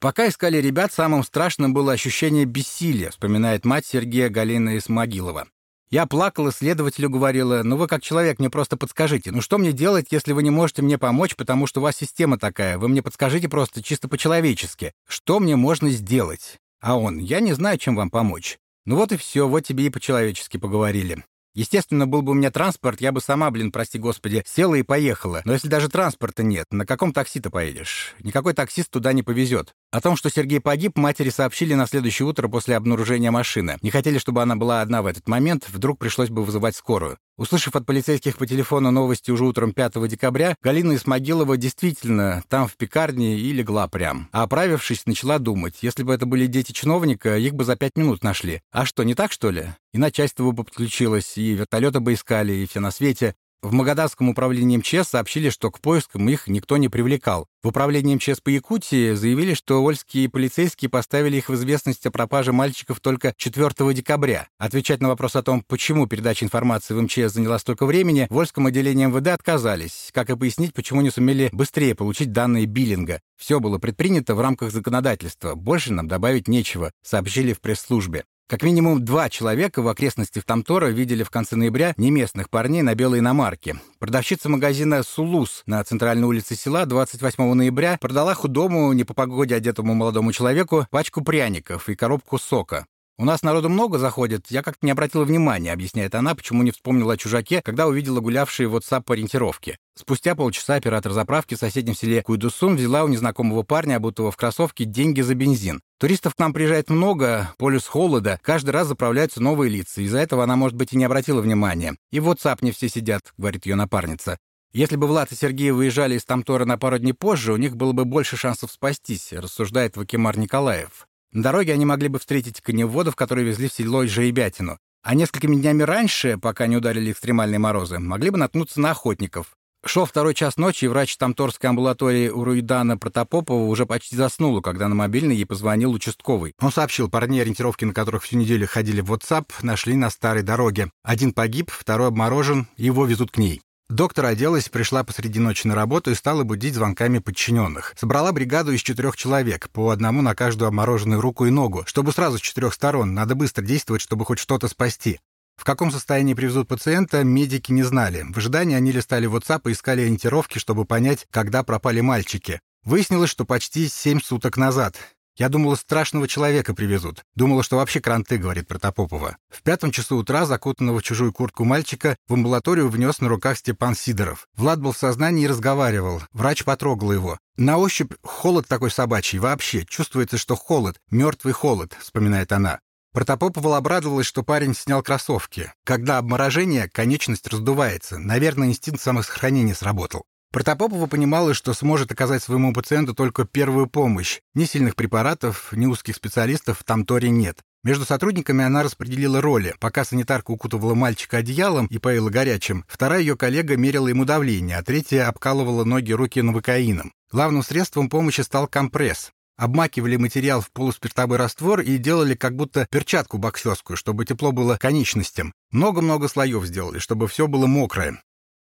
Пока искали ребят, самым страшным было ощущение бессилия, вспоминает мать Сергея Галина Исмагилова. Я плакала, следователю говорила, ну вы как человек мне просто подскажите, ну что мне делать, если вы не можете мне помочь, потому что у вас система такая, вы мне подскажите просто чисто по-человечески, что мне можно сделать? А он, я не знаю, чем вам помочь. Ну вот и все, вот тебе и по-человечески поговорили. Естественно, был бы у меня транспорт, я бы сама, блин, прости господи, села и поехала. Но если даже транспорта нет, на каком такси ты поедешь? Никакой таксист туда не повезет. О том, что Сергей погиб, матери сообщили на следующее утро после обнаружения машины. Не хотели, чтобы она была одна в этот момент, вдруг пришлось бы вызывать скорую. Услышав от полицейских по телефону новости уже утром 5 декабря, Галина Исмагилова действительно там в пекарне и легла прям. А оправившись, начала думать, если бы это были дети чиновника, их бы за пять минут нашли. А что, не так, что ли? И начальство бы подключилось, и вертолеты бы искали, и все на свете. В Магаданском управлении МЧС сообщили, что к поискам их никто не привлекал. В управлении МЧС по Якутии заявили, что ольские полицейские поставили их в известность о пропаже мальчиков только 4 декабря. Отвечать на вопрос о том, почему передача информации в МЧС заняла столько времени, в Ольском отделении МВД отказались, как и пояснить, почему не сумели быстрее получить данные биллинга. Все было предпринято в рамках законодательства, больше нам добавить нечего, сообщили в пресс-службе. Как минимум два человека в окрестностях Тамтора видели в конце ноября неместных парней на белой иномарке. Продавщица магазина «Сулус» на центральной улице села 28 ноября продала худому, не по погоде одетому молодому человеку, пачку пряников и коробку сока. «У нас народу много заходит, я как-то не обратила внимания», объясняет она, почему не вспомнила о чужаке, когда увидела гулявшие в WhatsApp ориентировки. Спустя полчаса оператор заправки в соседнем селе Куйдусун взяла у незнакомого парня, обутого в кроссовке, деньги за бензин. Туристов к нам приезжает много, полюс холода, каждый раз заправляются новые лица, из-за этого она, может быть, и не обратила внимания. И в WhatsApp не все сидят, говорит ее напарница. Если бы Влад и Сергей выезжали из Тамтора на пару дней позже, у них было бы больше шансов спастись, рассуждает Вакимар Николаев. На дороге они могли бы встретить коневодов, которые везли в село Жаебятину. А несколькими днями раньше, пока не ударили экстремальные морозы, могли бы наткнуться на охотников. Шел второй час ночи, и врач Тамторской амбулатории Уруидана Протопопова уже почти заснула, когда на мобильный ей позвонил участковый. Он сообщил, парней, ориентировки на которых всю неделю ходили в WhatsApp, нашли на старой дороге. Один погиб, второй обморожен, его везут к ней. Доктор оделась, пришла посреди ночи на работу и стала будить звонками подчиненных. Собрала бригаду из четырех человек, по одному на каждую обмороженную руку и ногу, чтобы сразу с четырех сторон. Надо быстро действовать, чтобы хоть что-то спасти. В каком состоянии привезут пациента, медики не знали. В ожидании они листали WhatsApp и искали ориентировки, чтобы понять, когда пропали мальчики. Выяснилось, что почти семь суток назад. Я думала, страшного человека привезут. Думала, что вообще кранты, говорит Протопопова. В пятом часу утра закутанного в чужую куртку мальчика в амбулаторию внес на руках Степан Сидоров. Влад был в сознании и разговаривал. Врач потрогал его. На ощупь холод такой собачий вообще. Чувствуется, что холод, мертвый холод, вспоминает она. Протопопова обрадовалась, что парень снял кроссовки. Когда обморожение, конечность раздувается. Наверное, инстинкт самосохранения сработал. Протопопова понимала, что сможет оказать своему пациенту только первую помощь. Ни сильных препаратов, ни узких специалистов в Тамторе нет. Между сотрудниками она распределила роли. Пока санитарка укутывала мальчика одеялом и поила горячим, вторая ее коллега мерила ему давление, а третья обкалывала ноги руки новокаином. Главным средством помощи стал компресс. Обмакивали материал в полуспиртовой раствор и делали как будто перчатку боксерскую, чтобы тепло было конечностям. Много-много слоев сделали, чтобы все было мокрое.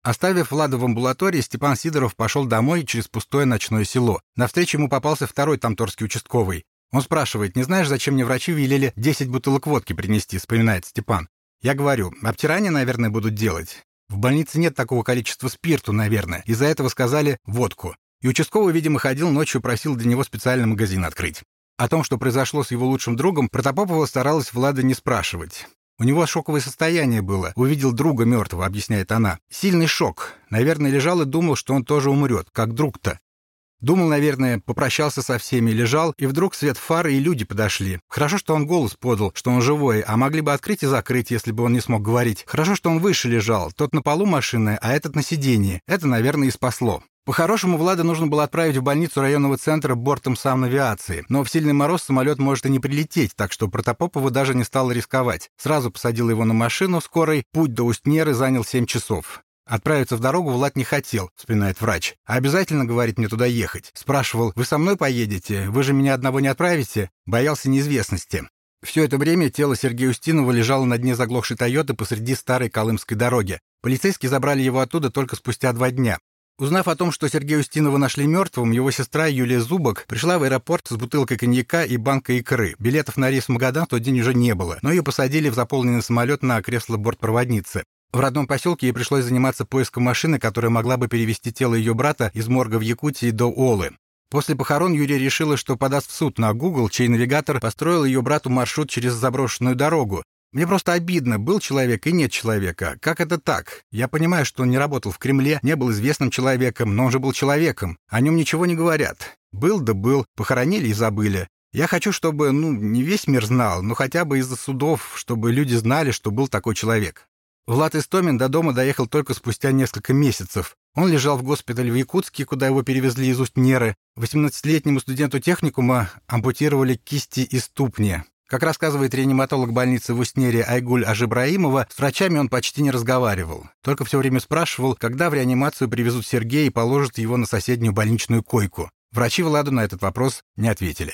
Оставив Влада в амбулатории, Степан Сидоров пошел домой через пустое ночное село. Навстречу ему попался второй тамторский участковый. Он спрашивает, не знаешь, зачем мне врачи велели 10 бутылок водки принести, вспоминает Степан. Я говорю, обтирание, наверное, будут делать. В больнице нет такого количества спирту, наверное. Из-за этого сказали водку. И участковый, видимо, ходил ночью, просил для него специальный магазин открыть. О том, что произошло с его лучшим другом, Протопопова старалась Влада не спрашивать. У него шоковое состояние было. Увидел друга мертвого, объясняет она. Сильный шок. Наверное, лежал и думал, что он тоже умрет, как друг-то. Думал, наверное, попрощался со всеми, лежал, и вдруг свет фары и люди подошли. Хорошо, что он голос подал, что он живой, а могли бы открыть и закрыть, если бы он не смог говорить. Хорошо, что он выше лежал, тот на полу машины, а этот на сиденье. Это, наверное, и спасло. По-хорошему, Влада нужно было отправить в больницу районного центра бортом авиации, но в сильный мороз самолет может и не прилететь, так что Протопопову даже не стал рисковать. Сразу посадил его на машину скорой, путь до Устнеры занял 7 часов. Отправиться в дорогу Влад не хотел, вспоминает врач. А обязательно, говорит, мне туда ехать. Спрашивал, вы со мной поедете? Вы же меня одного не отправите? Боялся неизвестности. Все это время тело Сергея Устинова лежало на дне заглохшей «Тойоты» посреди старой Колымской дороги. Полицейские забрали его оттуда только спустя два дня. Узнав о том, что Сергея Устинова нашли мертвым, его сестра Юлия Зубок пришла в аэропорт с бутылкой коньяка и банкой икры. Билетов на рейс в Магадан в тот день уже не было, но ее посадили в заполненный самолет на кресло бортпроводницы. В родном поселке ей пришлось заниматься поиском машины, которая могла бы перевести тело ее брата из морга в Якутии до Олы. После похорон Юлия решила, что подаст в суд на Google, чей навигатор построил ее брату маршрут через заброшенную дорогу, мне просто обидно, был человек и нет человека. Как это так? Я понимаю, что он не работал в Кремле, не был известным человеком, но он же был человеком. О нем ничего не говорят. Был да был, похоронили и забыли. Я хочу, чтобы, ну, не весь мир знал, но хотя бы из-за судов, чтобы люди знали, что был такой человек. Влад Истомин до дома доехал только спустя несколько месяцев. Он лежал в госпитале в Якутске, куда его перевезли из Усть-Неры. 18-летнему студенту техникума ампутировали кисти и ступни. Как рассказывает реаниматолог больницы в Устнере Айгуль Ажибраимова, с врачами он почти не разговаривал. Только все время спрашивал, когда в реанимацию привезут Сергея и положат его на соседнюю больничную койку. Врачи Владу на этот вопрос не ответили.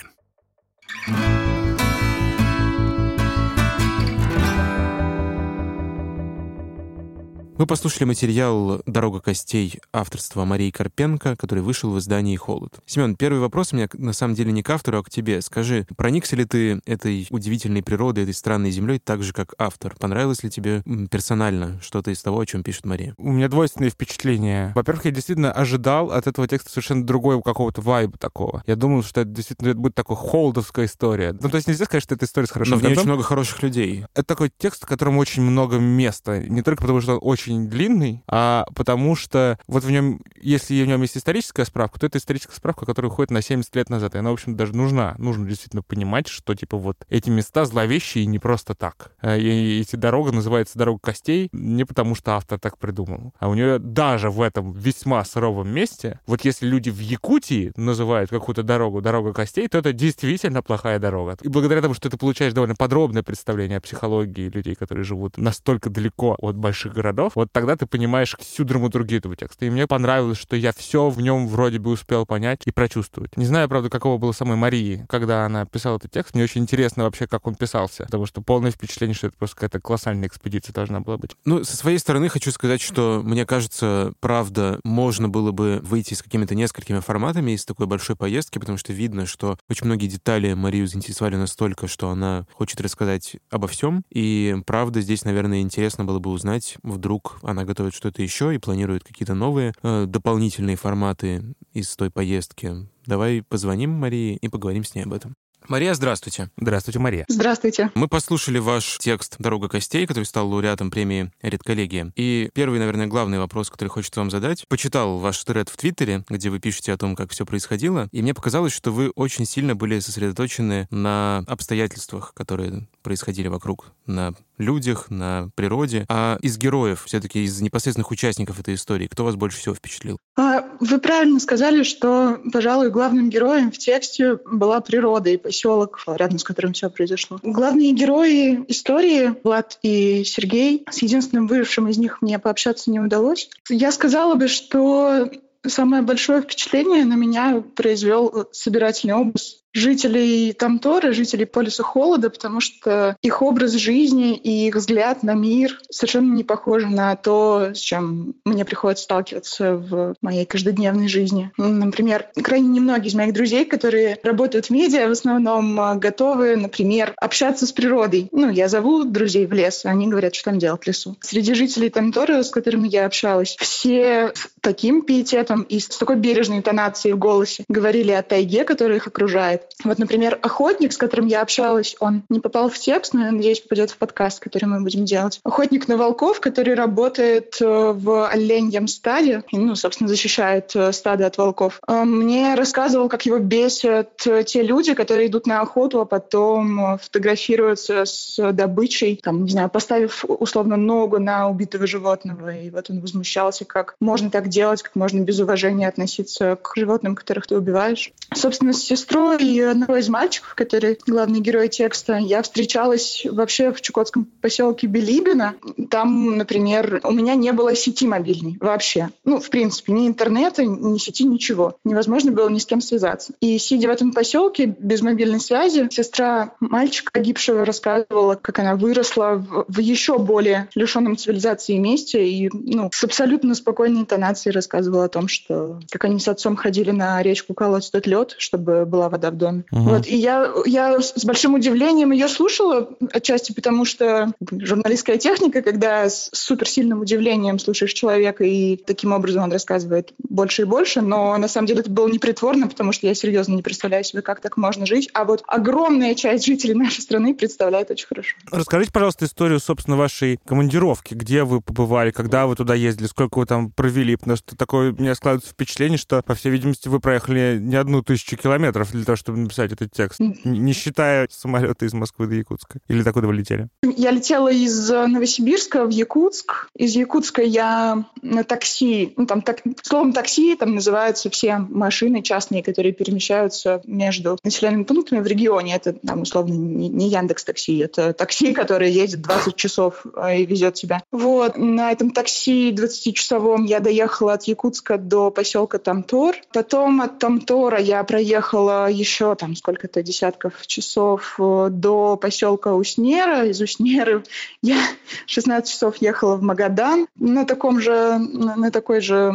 Мы послушали материал «Дорога костей» авторства Марии Карпенко, который вышел в издании «Холод». Семен, первый вопрос у меня на самом деле не к автору, а к тебе. Скажи, проникся ли ты этой удивительной природой, этой странной землей так же, как автор? Понравилось ли тебе персонально что-то из того, о чем пишет Мария? У меня двойственные впечатления. Во-первых, я действительно ожидал от этого текста совершенно другого какого-то вайба такого. Я думал, что это действительно будет такой холодовская история. Ну, то есть нельзя сказать, что это история с хорошим Но в ней очень много хороших людей. Это такой текст, в котором очень много места. Не только потому, что он очень очень длинный, а потому что вот в нем, если в нем есть историческая справка, то это историческая справка, которая уходит на 70 лет назад. И она, в общем, даже нужна. Нужно действительно понимать, что, типа, вот эти места зловещие не просто так. Э, и эти дорога называется «Дорога костей» не потому, что автор так придумал, а у нее даже в этом весьма суровом месте, вот если люди в Якутии называют какую-то дорогу «Дорога костей», то это действительно плохая дорога. И благодаря тому, что ты получаешь довольно подробное представление о психологии людей, которые живут настолько далеко от больших городов, вот тогда ты понимаешь всю драматургию этого текста. И мне понравилось, что я все в нем вроде бы успел понять и прочувствовать. Не знаю, правда, какого было самой Марии, когда она писала этот текст. Мне очень интересно вообще, как он писался, потому что полное впечатление, что это просто какая-то колоссальная экспедиция должна была быть. Ну, со своей стороны хочу сказать, что мне кажется, правда, можно было бы выйти с какими-то несколькими форматами из такой большой поездки, потому что видно, что очень многие детали Марию заинтересовали настолько, что она хочет рассказать обо всем. И правда, здесь, наверное, интересно было бы узнать, вдруг вдруг она готовит что-то еще и планирует какие-то новые э, дополнительные форматы из той поездки. Давай позвоним Марии и поговорим с ней об этом. Мария, здравствуйте. Здравствуйте, Мария. Здравствуйте. Мы послушали ваш текст «Дорога костей», который стал лауреатом премии «Редколлегия». И первый, наверное, главный вопрос, который хочется вам задать. Почитал ваш тред в Твиттере, где вы пишете о том, как все происходило, и мне показалось, что вы очень сильно были сосредоточены на обстоятельствах, которые происходили вокруг, на людях, на природе. А из героев, все-таки из непосредственных участников этой истории, кто вас больше всего впечатлил? А, вы правильно сказали, что, пожалуй, главным героем в тексте была природа и поселок, рядом с которым все произошло. Главные герои истории, Влад и Сергей, с единственным выжившим из них мне пообщаться не удалось. Я сказала бы, что самое большое впечатление на меня произвел собирательный образ жителей Тамтора, жителей полюса холода, потому что их образ жизни и их взгляд на мир совершенно не похожи на то, с чем мне приходится сталкиваться в моей каждодневной жизни. Например, крайне немногие из моих друзей, которые работают в медиа, в основном а, готовы, например, общаться с природой. Ну, я зову друзей в лес, они говорят, что там делать в лесу. Среди жителей Тамтора, с которыми я общалась, все с таким пиететом и с такой бережной интонацией в голосе говорили о тайге, которая их окружает, Вот, например, охотник, с которым я общалась, он не попал в текст, но я надеюсь, попадет в подкаст, который мы будем делать. Охотник на волков, который работает э, в оленьем стаде, ну, собственно, защищает э, стадо от волков, э, мне рассказывал, как его бесят те люди, которые идут на охоту, а потом фотографируются с добычей, там, не знаю, поставив условно ногу на убитого животного. И вот он возмущался, как можно так делать, как можно без уважения относиться к животным, которых ты убиваешь. Собственно, с сестрой одного из мальчиков, который главный герой текста, я встречалась вообще в чукотском поселке Белибино. Там, например, у меня не было сети мобильной вообще. Ну, в принципе, ни интернета, ни сети, ничего. Невозможно было ни с кем связаться. И сидя в этом поселке без мобильной связи, сестра мальчика погибшего рассказывала, как она выросла в, в еще более лишенном цивилизации месте и ну, с абсолютно спокойной интонацией рассказывала о том, что как они с отцом ходили на речку колоть тот лед, чтобы была вода в доме. Угу. Вот, и я, я с большим удивлением ее слушала, отчасти потому, что журналистская техника, когда с суперсильным удивлением слушаешь человека, и таким образом он рассказывает больше и больше, но на самом деле это было непритворно, потому что я серьезно не представляю себе, как так можно жить. А вот огромная часть жителей нашей страны представляет очень хорошо. Расскажите, пожалуйста, историю, собственно, вашей командировки. Где вы побывали, когда вы туда ездили, сколько вы там провели? Потому что такое у меня складывается впечатление, что, по всей видимости, вы проехали не одну тысячу километров для того, чтобы написать этот текст, не считая самолета из Москвы до Якутска. Или так куда вы летели? Я летела из э, Новосибирска в Якутск. Из Якутска я на такси, ну там так, словом такси там называются все машины частные, которые перемещаются между населенными пунктами в регионе. Это там условно не, не Яндекс Такси, это такси, которое ездит 20 часов э, и везет тебя. Вот на этом такси 20-часовом я доехала от Якутска до поселка Тамтор. Потом от Тамтора я проехала еще там сколько-то десятков часов э, до поселка Уснера. Из Уснеры я 16 часов ехала в Магадан на таком же, на такой же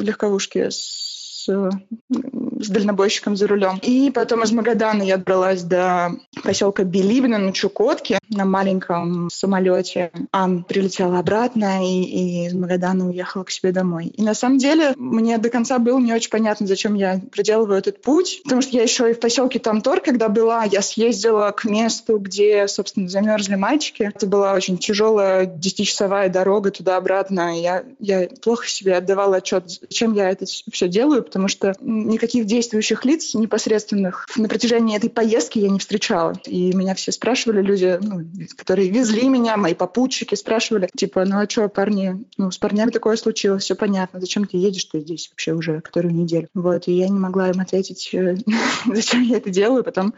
легковушке с с дальнобойщиком за рулем. И потом из Магадана я добралась до поселка Билибина на Чукотке на маленьком самолете. Ан прилетела обратно и, и из Магадана уехала к себе домой. И на самом деле мне до конца было не очень понятно, зачем я проделываю этот путь, потому что я еще и в поселке Тамтор, когда была, я съездила к месту, где, собственно, замерзли мальчики. Это была очень тяжелая десятичасовая дорога туда-обратно. Я, я плохо себе отдавала отчет, зачем я это все делаю, потому что никаких действующих лиц непосредственных на протяжении этой поездки я не встречала. И меня все спрашивали, люди, ну, которые везли меня, мои попутчики спрашивали, типа, ну а что, парни, ну с парнями такое случилось, все понятно, зачем ты едешь ты здесь вообще уже которую неделю? Вот, и я не могла им ответить, э, зачем я это делаю. Потом,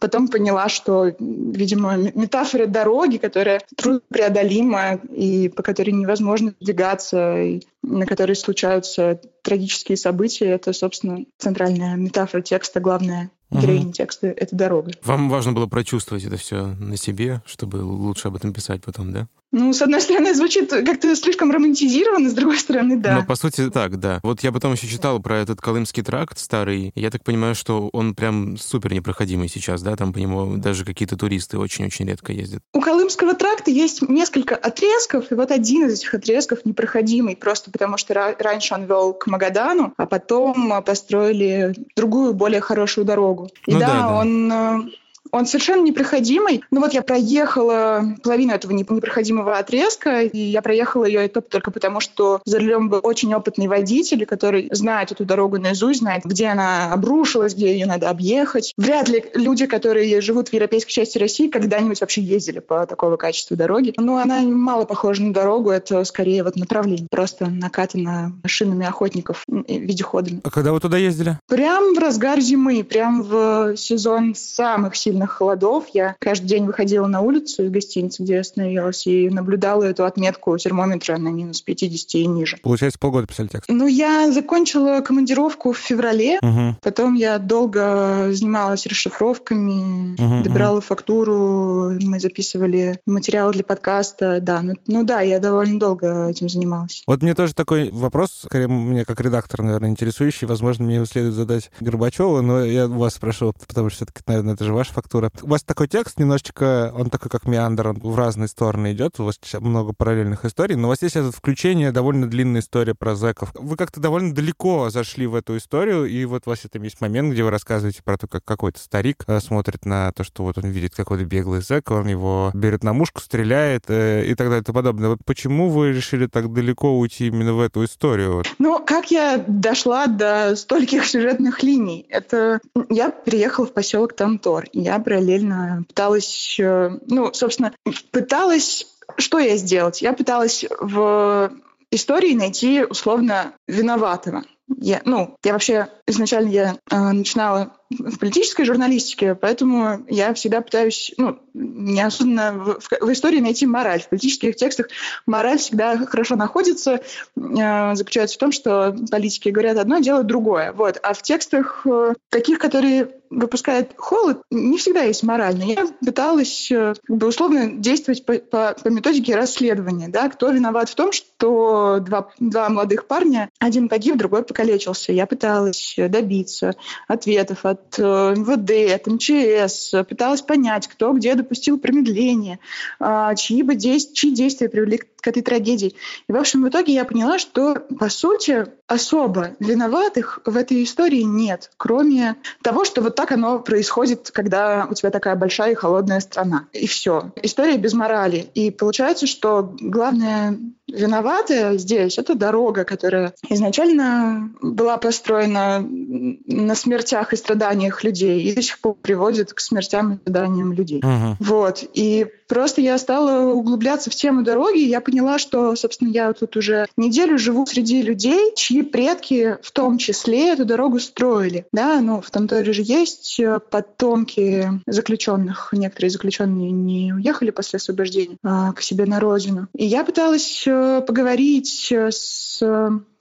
потом поняла, что, видимо, метафора дороги, которая труднопреодолима и по которой невозможно двигаться, и на которой случаются трагические события, это, собственно, центральная метафора текста, главная героиня угу. текста — это дорога. Вам важно было прочувствовать это все на себе, чтобы лучше об этом писать потом, да? Ну, с одной стороны, звучит как-то слишком романтизированно, с другой стороны, да. Ну, по сути, так, да. Вот я потом еще читал про этот Колымский тракт старый. Я так понимаю, что он прям супер непроходимый сейчас, да? Там по нему даже какие-то туристы очень-очень редко ездят. У Колымского тракта есть несколько отрезков, и вот один из этих отрезков непроходимый, просто потому что раньше он вел к Магадану, а потом построили другую, более хорошую дорогу. И ну, да, да, да, он э, он совершенно непроходимый. Ну вот я проехала половину этого непроходимого отрезка, и я проехала ее только потому, что за рулем был очень опытный водитель, который знает эту дорогу наизусть, знает, где она обрушилась, где ее надо объехать. Вряд ли люди, которые живут в европейской части России, когда-нибудь вообще ездили по такого качества дороги. Но она мало похожа на дорогу, это скорее вот направление. Просто накатано шинами охотников вездеходами. А когда вы туда ездили? Прям в разгар зимы, прям в сезон самых сильных сильных холодов я каждый день выходила на улицу из гостиницы, где я остановилась, и наблюдала эту отметку термометра на минус 50 и ниже. Получается, полгода писали текст? Ну, я закончила командировку в феврале, угу. потом я долго занималась расшифровками, угу, добирала угу. фактуру, мы записывали материалы для подкаста, да. Ну, ну да, я довольно долго этим занималась. Вот мне тоже такой вопрос, скорее мне как редактор, наверное, интересующий, возможно, мне его следует задать Горбачеву, но я вас спрошу, потому что все-таки, наверное, это же ваша фактура фактура. У вас такой текст немножечко, он такой как меандр, он в разные стороны идет, у вас много параллельных историй, но у вас есть это включение, довольно длинная история про зэков. Вы как-то довольно далеко зашли в эту историю, и вот у вас там есть момент, где вы рассказываете про то, как какой-то старик э, смотрит на то, что вот он видит какой-то беглый зэк, он его берет на мушку, стреляет э, и так далее и тому подобное. Вот почему вы решили так далеко уйти именно в эту историю? Ну, как я дошла до стольких сюжетных линий? Это я приехала в поселок Тамтор. Я параллельно пыталась, ну, собственно, пыталась что я сделать? Я пыталась в истории найти условно виноватого. Я, ну, я вообще изначально я э, начинала в политической журналистике, поэтому я всегда пытаюсь, ну, неосознанно в, в, в истории найти мораль. В политических текстах мораль всегда хорошо находится, э, заключается в том, что политики говорят одно, делают другое. Вот. А в текстах э, таких, которые выпускает холод, не всегда есть мораль. Но я пыталась э, как бы, условно действовать по, по, по методике расследования. Да? Кто виноват в том, что два, два молодых парня, один погиб, другой покалечился. Я пыталась добиться ответов от э, МВД, от МЧС, пыталась понять, кто где допустил промедление, э, чьи, бы действ... чьи действия привели к этой трагедии. И, в общем, в итоге я поняла, что, по сути, особо виноватых в этой истории нет, кроме того, что вот так оно происходит, когда у тебя такая большая и холодная страна. И все. История без морали. И получается, что главное виноватая здесь — это дорога, которая изначально была построена на смертях и страданиях людей и до сих пор приводит к смертям и страданиям людей. Uh-huh. Вот. И просто я стала углубляться в тему дороги, и я поняла, что, собственно, я тут уже неделю живу среди людей, чьи предки в том числе эту дорогу строили. Да, ну, в том тоже же есть э, потомки заключенных. Некоторые заключенные не уехали после освобождения а, к себе на родину. И я пыталась э, поговорить с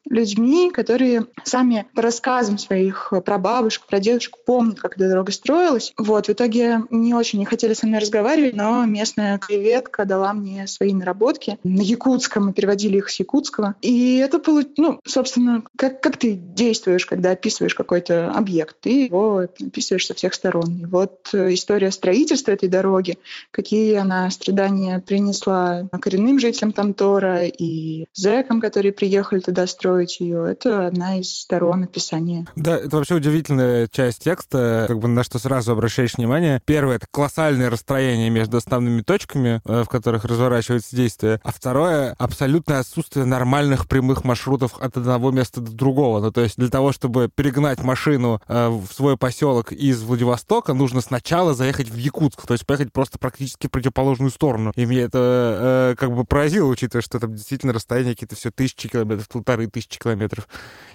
людьми, которые сами по рассказам своих прабабушек, прадедушек помнят, как эта дорога строилась. Вот, в итоге не очень не хотели со мной разговаривать, но местная креветка дала мне свои наработки. На якутском мы переводили их с якутского. И это, ну, собственно, как, как ты действуешь, когда описываешь какой-то объект? Ты его описываешь со всех сторон. И вот история строительства этой дороги, какие она страдания принесла коренным жителям Тамтора и зэкам, которые приехали туда строить, строить ее. Это одна из сторон описания. Да, это вообще удивительная часть текста, как бы на что сразу обращаешь внимание. Первое — это колоссальное расстроение между основными точками, э, в которых разворачивается действие. А второе — абсолютное отсутствие нормальных прямых маршрутов от одного места до другого. Ну, то есть для того, чтобы перегнать машину э, в свой поселок из Владивостока, нужно сначала заехать в Якутск, то есть поехать просто практически в противоположную сторону. И мне это э, как бы поразило, учитывая, что там действительно расстояние какие-то все тысячи километров, полторы тысячи тысячи километров.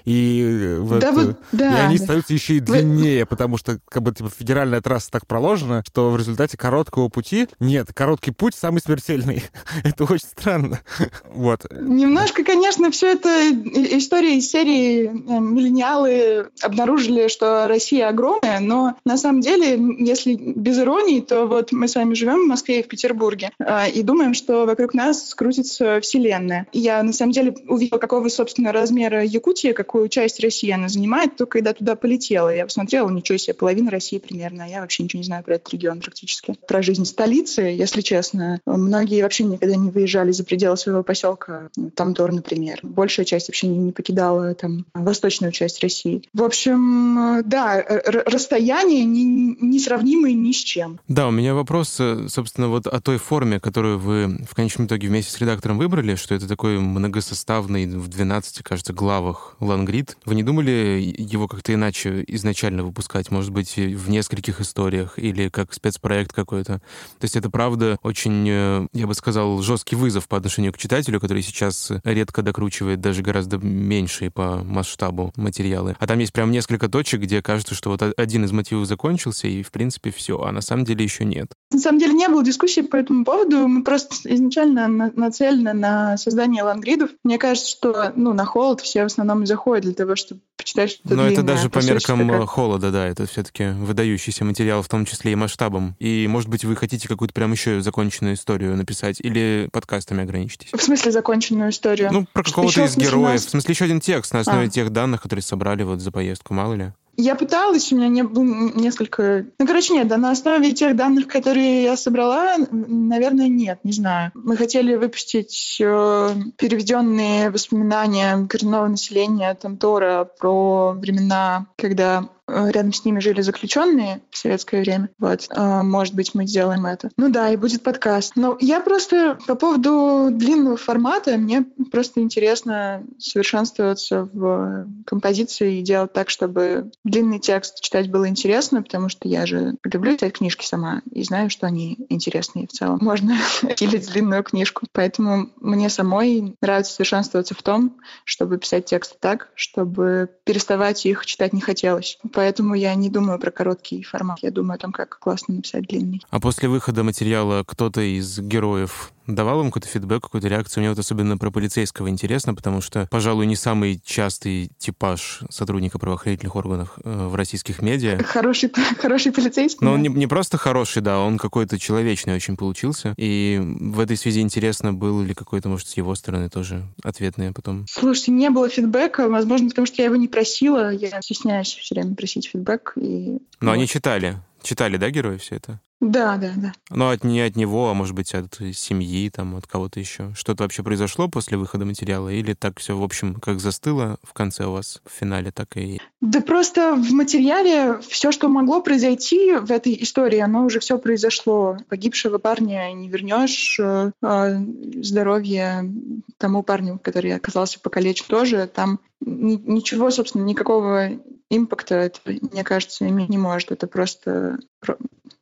И, э, вот, да, вот, да. и они становятся еще и длиннее, потому что как бы типа, федеральная трасса так проложена, что в результате короткого пути нет, короткий путь самый смертельный. это очень странно. вот. Немножко, конечно, все это история из серии э, миллениалы обнаружили, что Россия огромная, но на самом деле, если без иронии, то вот мы с вами живем в Москве и в Петербурге э, и думаем, что вокруг нас крутится вселенная. Я на самом деле увидела, какого, собственно, размера Якутии, какую часть России она занимает, только когда туда полетела. Я посмотрела, ничего себе, половина России примерно. Я вообще ничего не знаю про этот регион практически. Про жизнь столицы, если честно. Многие вообще никогда не выезжали за пределы своего поселка. Тамдор, например. Большая часть вообще не, не покидала там восточную часть России. В общем, да, расстояние не, несравнимые ни с чем. Да, у меня вопрос, э, собственно, вот о той форме, которую вы в конечном итоге вместе с редактором выбрали, что это такой многосоставный в 12 кажется, главах Лангрид. Вы не думали его как-то иначе изначально выпускать? Может быть, в нескольких историях или как спецпроект какой-то? То есть это, правда, очень, э, я бы сказал, жесткий вызов по отношению к читателю, который сейчас редко докручивает даже гораздо меньшие по масштабу материалы. А там есть прям несколько точек, где кажется, что вот один из мотивов закончился, и, в принципе, все, а на самом деле еще нет. На самом деле не было дискуссии по этому поводу. Мы просто изначально нацелены на создание лангридов. Мне кажется, что ну, на холод все в основном заходят для того, чтобы почитать что-то Но это даже по меркам как... холода, да, это все-таки выдающийся материал, в том числе и масштабом. И, может быть, вы хотите какую-то прям еще законченную историю написать или подкастами ограничитесь? В смысле законченную историю? Ну, про какого-то из героев. Нас... В смысле, еще один текст на основе а. тех данных, которые собрали вот за поездку, мало ли? Я пыталась, у меня не было несколько... Ну, короче, нет, да, на основе тех данных, которые я собрала, наверное, нет, не знаю. Мы хотели выпустить э, переведенные воспоминания коренного населения Тамтора про времена, когда рядом с ними жили заключенные в советское время. Вот, э, может быть, мы сделаем это. Ну да, и будет подкаст. Но я просто по поводу длинного формата, мне просто интересно совершенствоваться в композиции и делать так, чтобы длинный текст читать было интересно, потому что я же люблю читать книжки сама и знаю, что они интересные в целом. Можно пилить длинную книжку. Поэтому мне самой нравится совершенствоваться в том, чтобы писать тексты так, чтобы переставать их читать не хотелось поэтому я не думаю про короткий формат. Я думаю о том, как классно написать длинный. А после выхода материала кто-то из героев давал вам какой-то фидбэк, какую-то реакцию? Мне вот особенно про полицейского интересно, потому что, пожалуй, не самый частый типаж сотрудника правоохранительных органов э, в российских медиа. Хороший, хороший полицейский. Но он не, не просто хороший, да, он какой-то человечный очень получился. И в этой связи интересно, был ли какой-то, может, с его стороны тоже ответные потом? Слушайте, не было фидбэка, возможно, потому что я его не просила. Я стесняюсь все время просить фидбэк. И... Но вот. они читали. Читали, да, герои все это? Да, да, да. Но от, не от него, а может быть от семьи, там, от кого-то еще. Что-то вообще произошло после выхода материала? Или так все, в общем, как застыло в конце у вас, в финале, так и... Да просто в материале все, что могло произойти в этой истории, оно уже все произошло. Погибшего парня не вернешь, э, а здоровье тому парню, который оказался покалечен тоже, там ничего, собственно, никакого импакта это, мне кажется, иметь не может. Это просто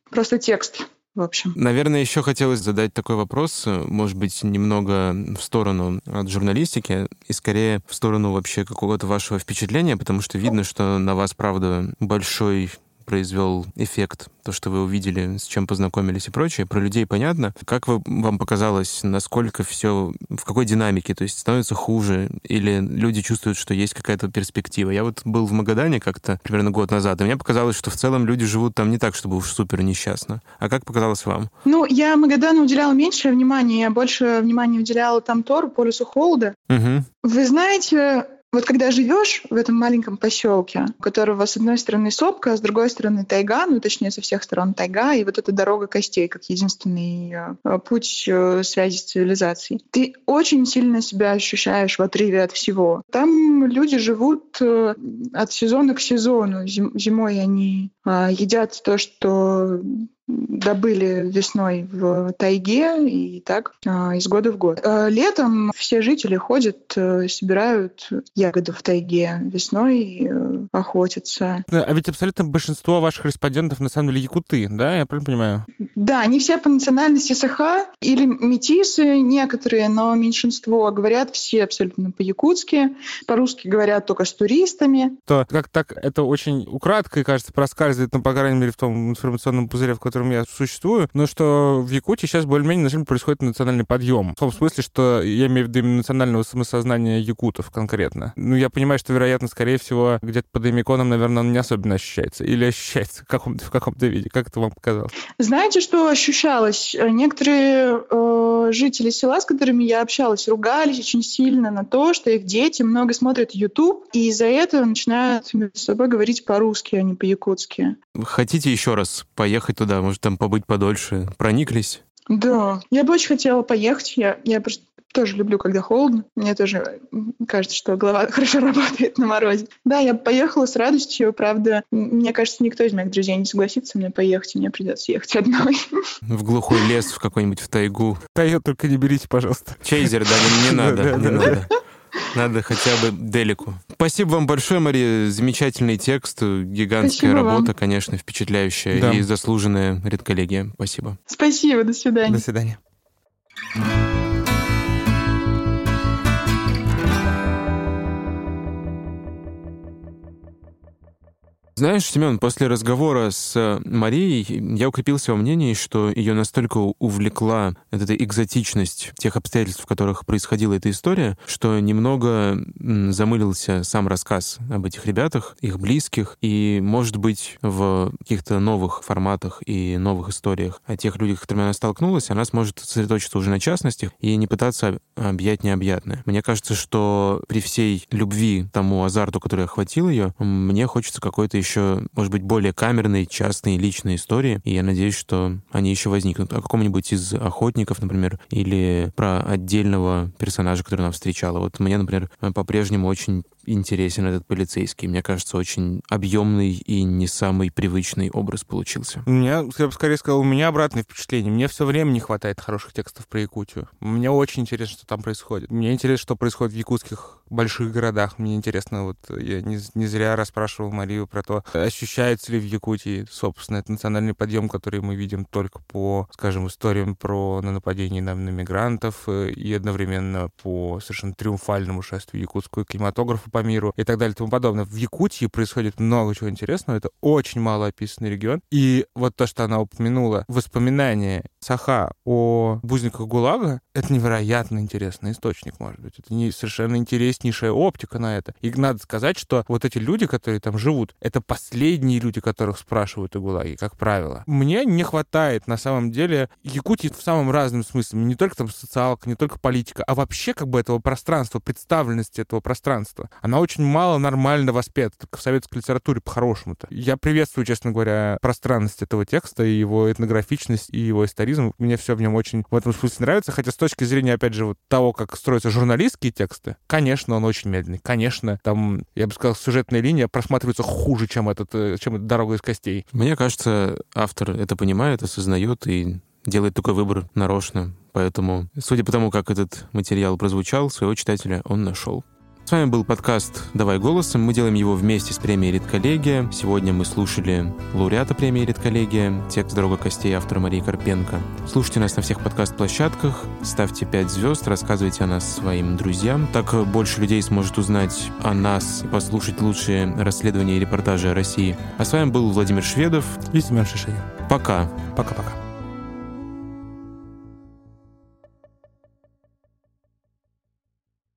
просто текст в общем. Наверное, еще хотелось задать такой вопрос, может быть, немного в сторону от журналистики и скорее в сторону вообще какого-то вашего впечатления, потому что видно, что на вас, правда, большой произвел эффект, то, что вы увидели, с чем познакомились и прочее. Про людей понятно. Как вы, вам показалось, насколько все, в какой динамике, то есть становится хуже, или люди чувствуют, что есть какая-то перспектива? Я вот был в Магадане как-то примерно год назад, и мне показалось, что в целом люди живут там не так, чтобы уж супер несчастно. А как показалось вам? Ну, я Магадану уделяла меньше внимания, я больше внимания уделяла там Тору, полюсу холода. Угу. Вы знаете, вот когда живешь в этом маленьком поселке, у которого с одной стороны сопка, а с другой стороны тайга, ну точнее со всех сторон тайга, и вот эта дорога костей как единственный э, путь э, связи с цивилизацией, ты очень сильно себя ощущаешь в отрыве от всего. Там люди живут э, от сезона к сезону. Зимой они едят то, что добыли весной в тайге и так а, из года в год. А, летом все жители ходят, э, собирают ягоды в тайге, весной э, охотятся. А ведь абсолютно большинство ваших респондентов на самом деле якуты, да? Я правильно понимаю? Да, они все по национальности саха или метисы некоторые, но меньшинство говорят все абсолютно по-якутски, по-русски говорят только с туристами. То как так это очень украдкой, кажется, проскальзывает, ну, по крайней мере, в том информационном пузыре, в котором я существую, но что в Якутии сейчас более-менее на самом происходит национальный подъем. В том смысле, что я имею в виду именно национального самосознания якутов конкретно. Ну, я понимаю, что, вероятно, скорее всего, где-то под Эмиконом, наверное, он не особенно ощущается. Или ощущается в каком-то, в каком-то виде. Как это вам показалось? Знаете, что ощущалось? Некоторые э, жители села, с которыми я общалась, ругались очень сильно на то, что их дети много смотрят YouTube, и из-за этого начинают между собой говорить по-русски, а не по-якутски. Хотите еще раз поехать туда? может, там побыть подольше. Прониклись? Да, я бы очень хотела поехать. Я, я просто тоже люблю, когда холодно. Мне тоже кажется, что голова хорошо работает на морозе. Да, я поехала с радостью. Правда, мне кажется, никто из моих друзей не согласится мне поехать, и мне придется ехать одной. В глухой лес, в какой-нибудь в тайгу. Тойот только не берите, пожалуйста. Чейзер, да, не, не надо, не надо. Надо хотя бы делику. Спасибо вам большое, Мария. Замечательный текст, гигантская Спасибо работа, вам. конечно, впечатляющая да. и заслуженная редколлегия. Спасибо. Спасибо, до свидания. До свидания. Знаешь, Семен, после разговора с э, Марией я укрепился во мнении, что ее настолько увлекла эта экзотичность тех обстоятельств, в которых происходила эта история, что немного замылился сам рассказ об этих ребятах, их близких, и, может быть, в каких-то новых форматах и новых историях о тех людях, с которыми она столкнулась, она сможет сосредоточиться уже на частностях и не пытаться объять необъятное. Мне кажется, что при всей любви тому азарту, который охватил ее, мне хочется какой-то еще еще, может быть, более камерные, частные, личные истории, и я надеюсь, что они еще возникнут. О каком-нибудь из охотников, например, или про отдельного персонажа, который нам встречала. Вот мне, например, по-прежнему очень интересен этот полицейский. Мне кажется, очень объемный и не самый привычный образ получился. У меня, я бы скорее сказал, у меня обратное впечатление. Мне все время не хватает хороших текстов про Якутию. Мне очень интересно, что там происходит. Мне интересно, что происходит в якутских больших городах. Мне интересно, вот я не, не зря расспрашивал Марию про то, ощущается ли в Якутии, собственно, этот национальный подъем, который мы видим только по, скажем, историям про нападение на, на мигрантов э, и одновременно по совершенно триумфальному шествию якутского кинематографа по миру и так далее и тому подобное. В Якутии происходит много чего интересного. Это очень мало описанный регион. И вот то, что она упомянула, воспоминания Саха о бузниках ГУЛАГа, это невероятно интересный источник, может быть. Это не совершенно интереснейшая оптика на это. И надо сказать, что вот эти люди, которые там живут, это последние люди, которых спрашивают о ГУЛАГе, как правило. Мне не хватает, на самом деле, Якутии в самом разном смысле. Не только там социалка, не только политика, а вообще как бы этого пространства, представленности этого пространства она очень мало нормально воспета в советской литературе по-хорошему-то. Я приветствую, честно говоря, пространность этого текста и его этнографичность, и его историзм. Мне все в нем очень в этом смысле нравится, хотя с точки зрения, опять же, вот того, как строятся журналистские тексты, конечно, он очень медленный. Конечно, там, я бы сказал, сюжетная линия просматривается хуже, чем, этот, э, чем «Дорога из костей». Мне кажется, автор это понимает, осознает и делает такой выбор нарочно. Поэтому, судя по тому, как этот материал прозвучал, своего читателя он нашел. С вами был подкаст «Давай голосом». Мы делаем его вместе с премией «Редколлегия». Сегодня мы слушали лауреата премии «Редколлегия», текст «Дорога костей» автора Марии Карпенко. Слушайте нас на всех подкаст-площадках, ставьте 5 звезд, рассказывайте о нас своим друзьям. Так больше людей сможет узнать о нас и послушать лучшие расследования и репортажи о России. А с вами был Владимир Шведов и Семен Шишенин. Пока. Пока-пока.